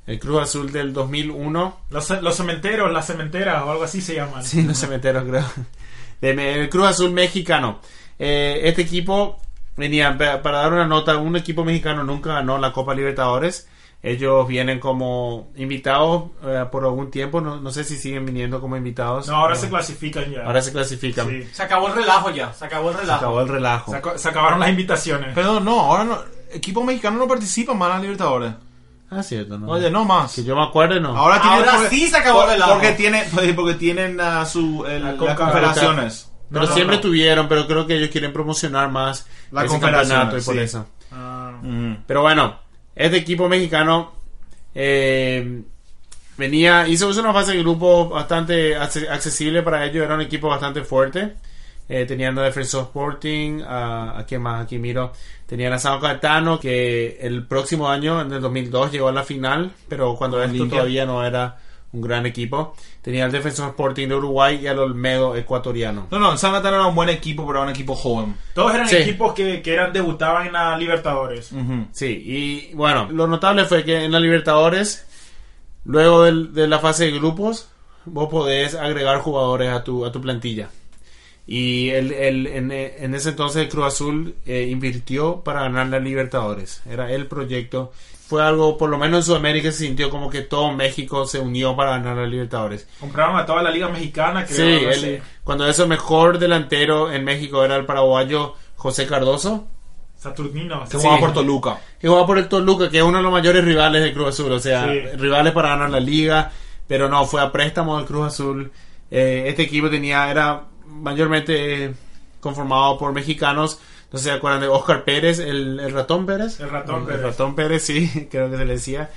El Cruz Azul del 2001. Los, los cementeros, las cementeras o algo así se llaman. Sí, los cementeros, creo. El Cruz Azul mexicano. Eh, este equipo venía, pa- para dar una nota, un equipo mexicano nunca ganó la Copa Libertadores. Ellos vienen como invitados eh, por algún tiempo. No, no sé si siguen viniendo como invitados. No, ahora se clasifican ya. Ahora se clasifican. Sí. Se acabó el relajo ya, se acabó el Se relajo. acabó el relajo. Se, ac- se acabaron las invitaciones. Pero no, ahora no. Equipo mexicano no participa más en la Libertadores. Ah, cierto, ¿no? Oye, no más. Que yo me acuerdo, no. Ahora, tienen- Ahora sí se acabó el relajo. Porque, tiene, porque tienen a su, el- La las confederaciones. pero No, no, siempre no. tuvieron, pero creo que ellos quieren promocionar más La ese campeonato y por sí. eso. Ah, Ujú. Pero bueno, este equipo mexicano eh, venía, hizo una fase de grupo bastante acce- accesible para ellos, era un equipo bastante fuerte. Eh, tenían a Defensor Sporting, a, a quién más, aquí miro, tenían a San Caetano que el próximo año, en el 2002, llegó a la final, pero cuando esto Olimpia. todavía no era un gran equipo. Tenía al Defensor Sporting de Uruguay y al Olmedo ecuatoriano. No, no, San Gatano era un buen equipo, pero era un equipo joven. todos eran Sí. equipos que, que eran debutaban en la Libertadores. Sí, y bueno, lo notable fue que en la Libertadores, luego del- de la fase de grupos, vos podés agregar jugadores a tu, a tu plantilla. Y el, el- en, en ese entonces el Cruz Azul eh, invirtió para ganar la Libertadores. Era el proyecto. Fue algo, por lo menos en Sudamérica se sintió como que todo México se unió para ganar la Libertadores. Compraron a toda la liga mexicana. Creo, Sí, algo el- cuando eso mejor delantero en México era el paraguayo José Cardoso. Saturnino. Se Sí. jugaba por Toluca. que juega por el Toluca, que es uno de los mayores rivales del Cruz Azul, o sea, Sí. rivales para ganar la liga, pero no, fue a préstamo del Cruz Azul. Eh, este equipo tenía, era mayormente eh, conformado por mexicanos, no sé si se acuerdan de Oscar Pérez, el, el ratón Pérez. El ratón El Pérez. ratón Pérez, sí, creo que se le decía.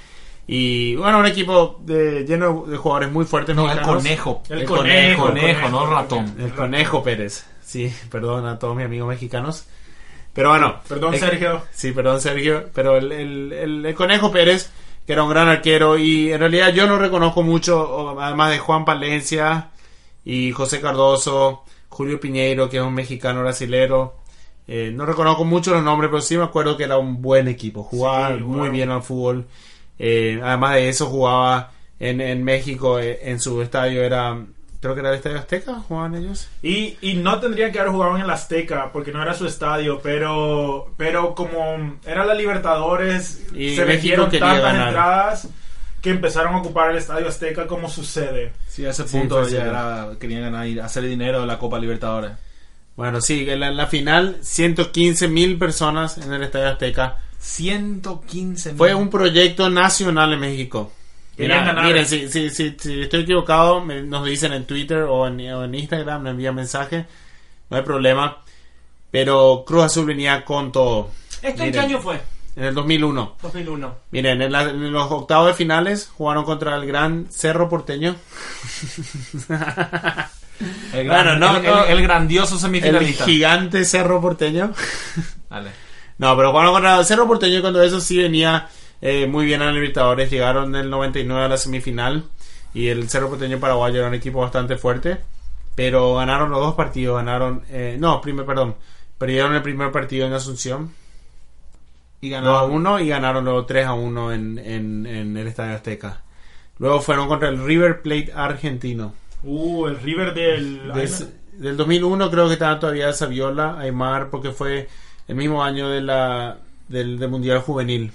Y bueno, un equipo de, lleno de jugadores muy fuertes. No, el conejo. El, El conejo, conejo, el no el el ratón. El conejo Pérez. Sí, perdón a todos mis amigos mexicanos. Pero bueno. Perdón, el- Sergio. Sí, perdón, Sergio. Pero el, el- el- el Conejo Pérez, que era un gran arquero, y en realidad yo no reconozco mucho, además de Juan Palencia y José Cardoso, Julio Piñeiro, que es un mexicano brasilero, Eh, no reconozco mucho los nombres, pero sí me acuerdo que era un buen equipo. Jugaba Sí, muy bien al fútbol. Eh, además de eso, jugaba en, en México, eh, en su estadio era, creo que era el Estadio Azteca, jugaban ellos. Y, y no tendrían que haber jugado en el Azteca porque no era su estadio, pero pero como era la Libertadores, Y se vendieron tantas ganar. entradas que empezaron a ocupar el Estadio Azteca como su sede. Sí, a ese Sí, punto fue ya así. era, querían ganar y hacer dinero de la Copa Libertadores. Bueno, sí, en la, en la final, 115 mil personas en el Estadio Azteca. 115 Fue un proyecto nacional en México. Mira, miren, si, si, si, si estoy equivocado, me- nos dicen en Twitter o en, o en Instagram, me envían mensaje, no hay problema. Pero Cruz Azul venía con todo. ¿Esto en qué año fue? En el 2001. 2001. Miren, en, la- en los octavos de finales jugaron contra el gran Cerro Porteño. El, Bueno, gran- no, el- no. el- el grandioso el semifinalista. gigante Cerro Porteño. Dale. No, pero jugaron contra el Cerro Porteño cuando eso sí venía eh, muy bien a los Libertadores. Llegaron en el 99 a la semifinal. Y el Cerro Porteño paraguayo era un equipo bastante fuerte. Pero ganaron los dos partidos. Ganaron. eh, no, primer, perdón. Perdieron el primer partido en Asunción. Y 2 a ganaron 1 y ganaron luego 3 a 1 en, en, en el Estadio Azteca. Luego fueron contra el River Plate argentino. Uh, el River del... Des- del 2001 creo que estaba todavía Saviola, Aymar, porque fue el mismo año de la, del, del Mundial Juvenil.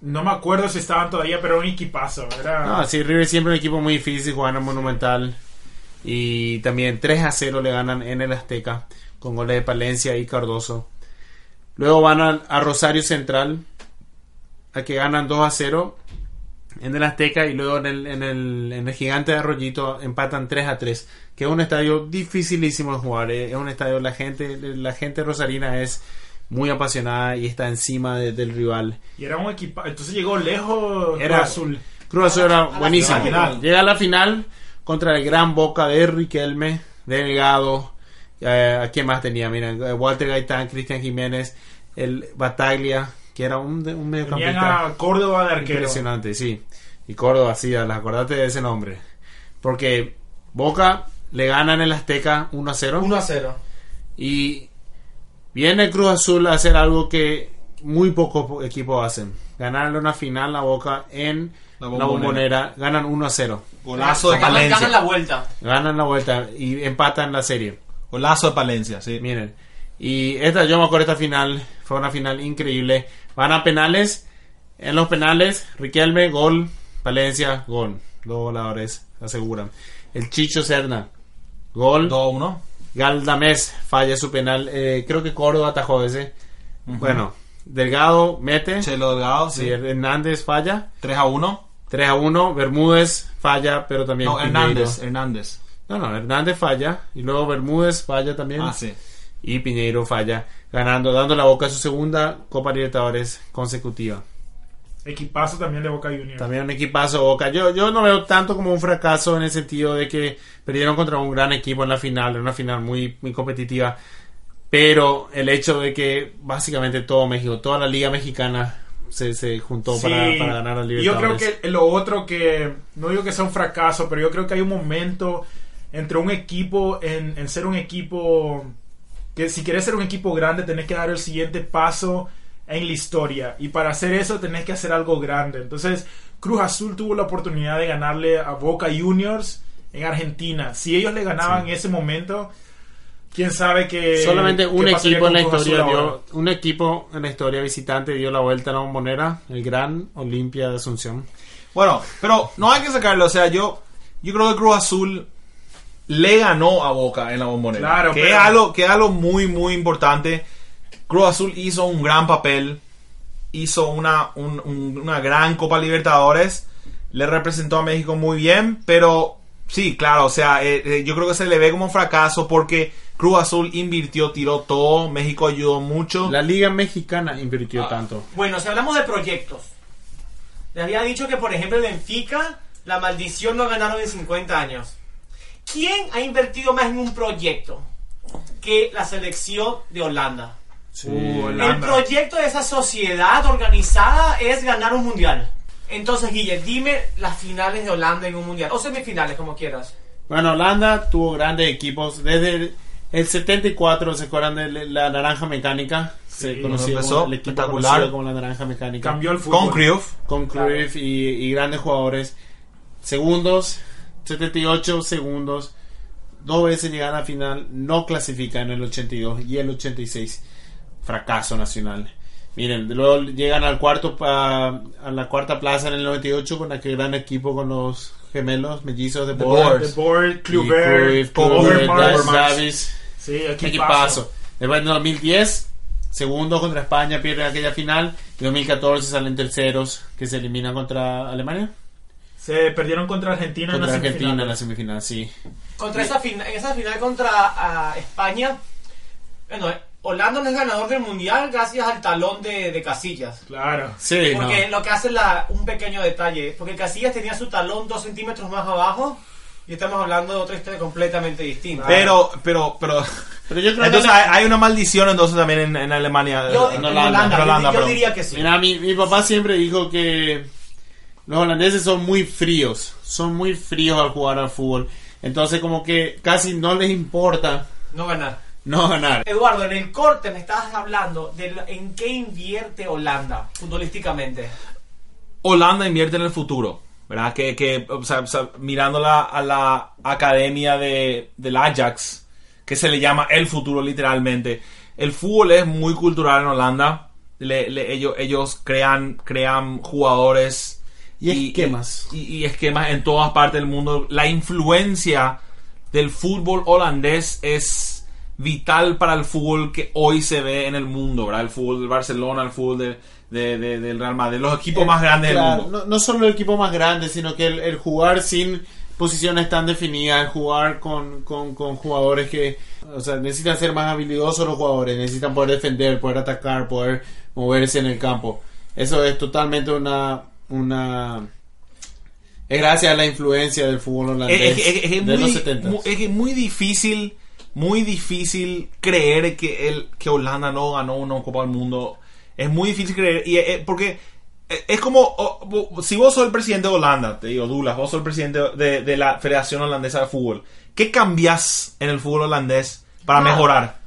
No me acuerdo si estaban todavía, pero un equipazo. Era... No, sí, River siempre un equipo muy difícil, jugando en Monumental. Y también 3 a 0 le ganan en el Azteca, con goles de Palencia y Cardoso. Luego van a, a Rosario Central, a que ganan 2 a 0 en el Azteca. Y luego en el, en el, en el Gigante de Arroyito empatan 3 a 3, que es un estadio dificilísimo de jugar. eh. Es un estadio, la gente, la gente rosarina es muy apasionada y está encima de- del rival. Y era un equipazo. Entonces llegó lejos Era- Cruz Azul. Cruz Azul era buenísimo. Llega a la final contra el gran Boca de Riquelme, Delgado. Eh, ¿A quién más tenía? Miren, eh, Walter Gaitán, Cristian Jiménez, el Bataglia, que era un, un mediocampista a Córdoba de arquero. impresionante, sí. Y Córdoba, sí, las acordate de ese nombre. Porque Boca le gana en el Azteca 1 a 0. 1 a 0. Y viene Cruz Azul a hacer algo que muy pocos equipos hacen. Ganarle una final a Boca en La la Bombonera. bombonera. Ganan 1 a 0. Golazo de Ganan- Palencia. Ganan la vuelta. Ganan la vuelta y empatan la serie. Golazo de Palencia, sí. Miren. Y esta, yo me acuerdo esta final. Fue una final increíble. Van a penales. En los penales, Riquelme, gol. Palencia, gol. Dos voladores aseguran. El Chicho Serna, gol. 2-1. Galdamés falla su penal. eh, creo que Córdoba atajó ese. Bueno, Delgado mete. Chelo Delgado, Sí, sí. Hernández falla. 3 a 1. 3 a 1. Bermúdez falla, pero también. No. Hernández. Hernández. No, no, Hernández falla. Y luego Bermúdez falla también. Ah, sí. Y Piñeiro falla. Ganando, dando la boca a su segunda Copa Libertadores consecutiva. Equipazo también de Boca Juniors. También un equipazo Boca. Yo, yo no veo tanto como un fracaso en el sentido de que perdieron contra un gran equipo en la final, en una final muy, muy competitiva. Pero el hecho de que básicamente todo México, toda la liga mexicana se, se juntó Sí. para, para ganar a Y Yo Libertadores. creo que lo otro que, no digo que sea un fracaso, pero yo creo que hay un momento entre un equipo, en, en ser un equipo, que si quieres ser un equipo grande, tenés que dar el siguiente paso en la historia. Y para hacer eso, tenés que hacer algo grande. Entonces, Cruz Azul tuvo la oportunidad de ganarle a Boca Juniors en Argentina. Si ellos le ganaban en ese momento, quién sabe que Solamente un equipo en la historia dio, un equipo en la historia visitante dio la vuelta a la bombonera, el gran Olimpia de Asunción. Bueno, pero no hay que sacarlo. O sea, yo, yo creo que Cruz Azul le ganó a Boca en la bombonera. Claro, que, pero- es algo, que es algo muy, muy importante. Cruz Azul hizo un gran papel. Hizo una, un- un- una gran Copa Libertadores. Le representó a México muy bien. Pero sí, claro, o sea, eh, eh, yo creo que se le ve como un fracaso porque Cruz Azul invirtió, tiró todo. México ayudó mucho. La liga mexicana invirtió tanto. Bueno, si hablamos de proyectos, les había dicho que, por ejemplo, el Benfica, la maldición no ganaron en 50 años. ¿Quién ha invertido más en un proyecto que la selección de Holanda? Uh, El Holanda. proyecto de esa sociedad organizada es ganar un mundial. Entonces, Guille, dime las finales de Holanda en un mundial, o semifinales, como quieras. Bueno, Holanda tuvo grandes equipos. Desde el, El 74, ¿se acuerdan de la naranja mecánica? Se Sí, conoció empezó, como el equipo espectacular. conocido como la naranja mecánica. Cambió el fútbol. Con Cruyff. con Cruyff y, y grandes jugadores. Segundos, 78 segundos. Dos veces llegan a la final, no clasifican en el 82 y el 86. Fracaso nacional. Miren, luego llegan al cuarto pa- a la cuarta plaza en el 98 con aquel gran equipo con los gemelos mellizos de Cruyff, Kluivert, Overmars. Davis. Sí, equipazo. Equipazo. Después en 2010, segundo contra España, pierde aquella final. En 2014 salen terceros que se eliminan contra Alemania. Se perdieron contra Argentina Contra en la Argentina en la semifinal. semifinal, sí. Contra esa final, en esa final contra ah, España, bueno, Holanda no es ganador del mundial gracias al talón de, de Casillas. Claro. Sí, Porque no. lo que hace es la, un pequeño detalle, porque Casillas tenía su talón dos centímetros más abajo y estamos hablando de otra historia completamente distinta. Pero, pero, pero. Pero yo creo Entonces que... hay, una maldición entonces también en, en Alemania. yo, En en Holanda, Holanda, yo- Holanda, yo, diría que sí. Mira, mi, mi papá siempre dijo que los holandeses son muy fríos. Son muy fríos al jugar al fútbol. Entonces como que casi no les importa No ganar. no ganar. Eduardo, en el corte me estabas hablando de en qué invierte Holanda futbolísticamente. Holanda invierte en el futuro, ¿verdad? Que, que o sea, o sea, mirando la- a la academia de, del Ajax, que se le llama el futuro literalmente. El fútbol es muy cultural en Holanda. Le- le- ellos, ellos crean, crean jugadores Y esquemas. Y, y esquemas en todas partes del mundo. La influencia del fútbol holandés es vital para el fútbol que hoy se ve en el mundo, ¿verdad? El fútbol del Barcelona, el fútbol de- de- de- del Real Madrid, los equipos más grandes Claro, del mundo. No, no solo el equipo más grande, sino que el, el jugar sin posiciones tan definidas, el jugar con, con, con jugadores que, o sea, necesitan ser más habilidosos los jugadores, necesitan poder defender, poder atacar, poder moverse en el campo. Eso es totalmente una, una, es gracias a la influencia del fútbol holandés Es, es- es- es de los muy, 70. mu- es que muy difícil, muy difícil creer que, el, que Holanda no ganó una Copa del Mundo. Es muy difícil creer. Y, porque eh, es como, oh, si vos sos el presidente de Holanda, te digo, Douglas, vos sos el presidente de, de la Federación Holandesa de Fútbol. ¿Qué cambias en el fútbol holandés para mejorar?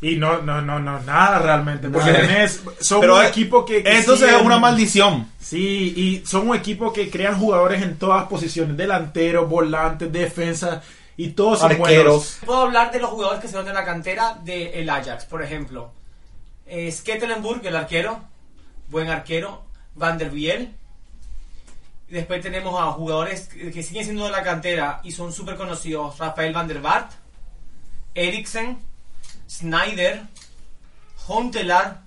Y no, no, no, no, nada realmente. Porque Nada. tenés, son Pero un equipo que. que siguen- es una maldición. Sí, y son un equipo que crean jugadores en todas posiciones: delanteros, volantes, defensa, y todos son Arqueros. buenos. Puedo hablar de los jugadores que se van de la cantera del Ajax, por ejemplo. Eh, Stekelenburg, el arquero, buen arquero. Van der Biel. Después tenemos a jugadores que siguen siendo de la cantera y son súper conocidos. Rafael van der Vaart, Eriksen, Snyder, Hontelar,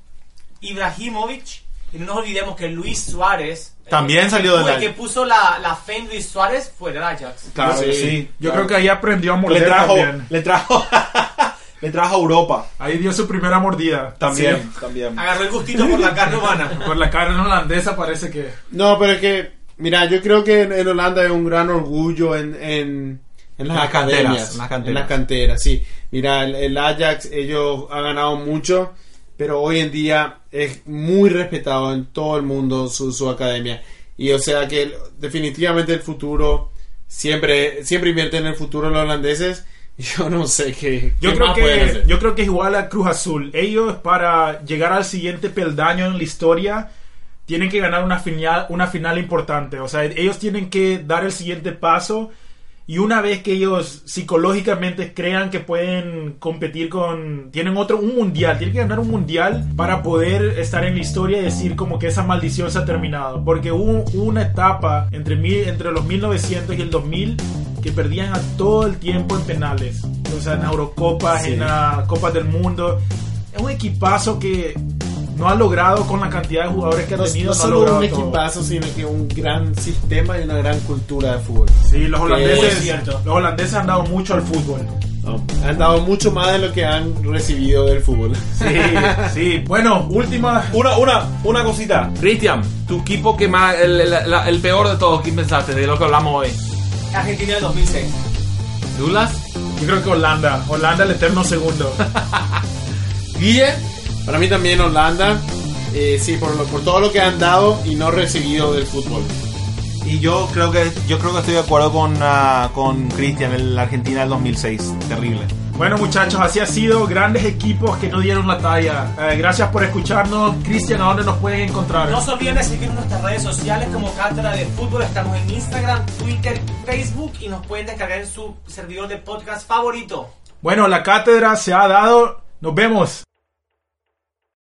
Ibrahimovic. Y no nos olvidemos que Luis Suárez... También el- salió del el que puso la, la fe en Luis Suárez fue del Ajax. Claro Sí, sí. Yo creo que ahí aprendió a Le morder trajo, también. le trajo, le trajo a Europa. Ahí dio su primera mordida. También, Sí. también. Agarró el gustito por la carne humana. Por la carne holandesa parece que. No, pero es que, mira, yo creo que en, en Holanda hay un gran orgullo en, en, en las las academias, canteras, en las canteras. en las canteras, sí. Mira, el, el Ajax, ellos han ganado mucho, pero hoy en día es muy respetado en todo el mundo su, su academia. Y o sea que definitivamente el futuro, siempre, siempre invierte en el futuro los holandeses. Yo no sé qué, Yo qué creo, que, hacer. yo creo que es igual a Cruz Azul. Ellos, para llegar al siguiente peldaño en la historia, tienen que ganar una final, una final importante. O sea, ellos tienen que dar el siguiente paso. Y una vez que ellos psicológicamente crean que pueden competir con. Tienen otro, un mundial. Tienen que ganar un mundial para poder estar en la historia y decir como que esa maldición se ha terminado. Porque hubo una etapa entre, mil- entre los 1900 y el 2000 que perdían a todo el tiempo en penales. O sea, en Eurocopas, Sí. en la Copas del Mundo. Es un equipazo que no ha logrado con la cantidad de jugadores que ha tenido. no no solo un todo. equipazo, sino que un gran sistema y una gran cultura de fútbol. Sí, los holandeses, los holandeses han dado mucho al fútbol. No, han dado mucho más de lo que han recibido del fútbol. Sí, sí. Bueno, última. Una, una, una cosita. Cristian, tu equipo que más, el, el peor de todos, ¿quién pensaste de lo que hablamos hoy? Argentina del 2006. ¿Dulas? Yo creo que Holanda. Holanda el eterno segundo. Guille, para mí también Holanda, eh, sí, por, lo- por todo lo que han dado y no recibido del fútbol. Y yo creo que yo creo que estoy de acuerdo con, ah, con Cristian, el Argentina del 2006. Terrible. Bueno muchachos, así ha sido. Grandes equipos que no dieron la talla. Eh, gracias por escucharnos. Cristian, ¿a dónde nos pueden encontrar? No se olviden de seguirnos en nuestras redes sociales como Cátedra de Fútbol. Estamos en Instagram, Twitter, Facebook y nos pueden descargar en su servidor de podcast favorito. Bueno, la cátedra se ha dado. Nos vemos.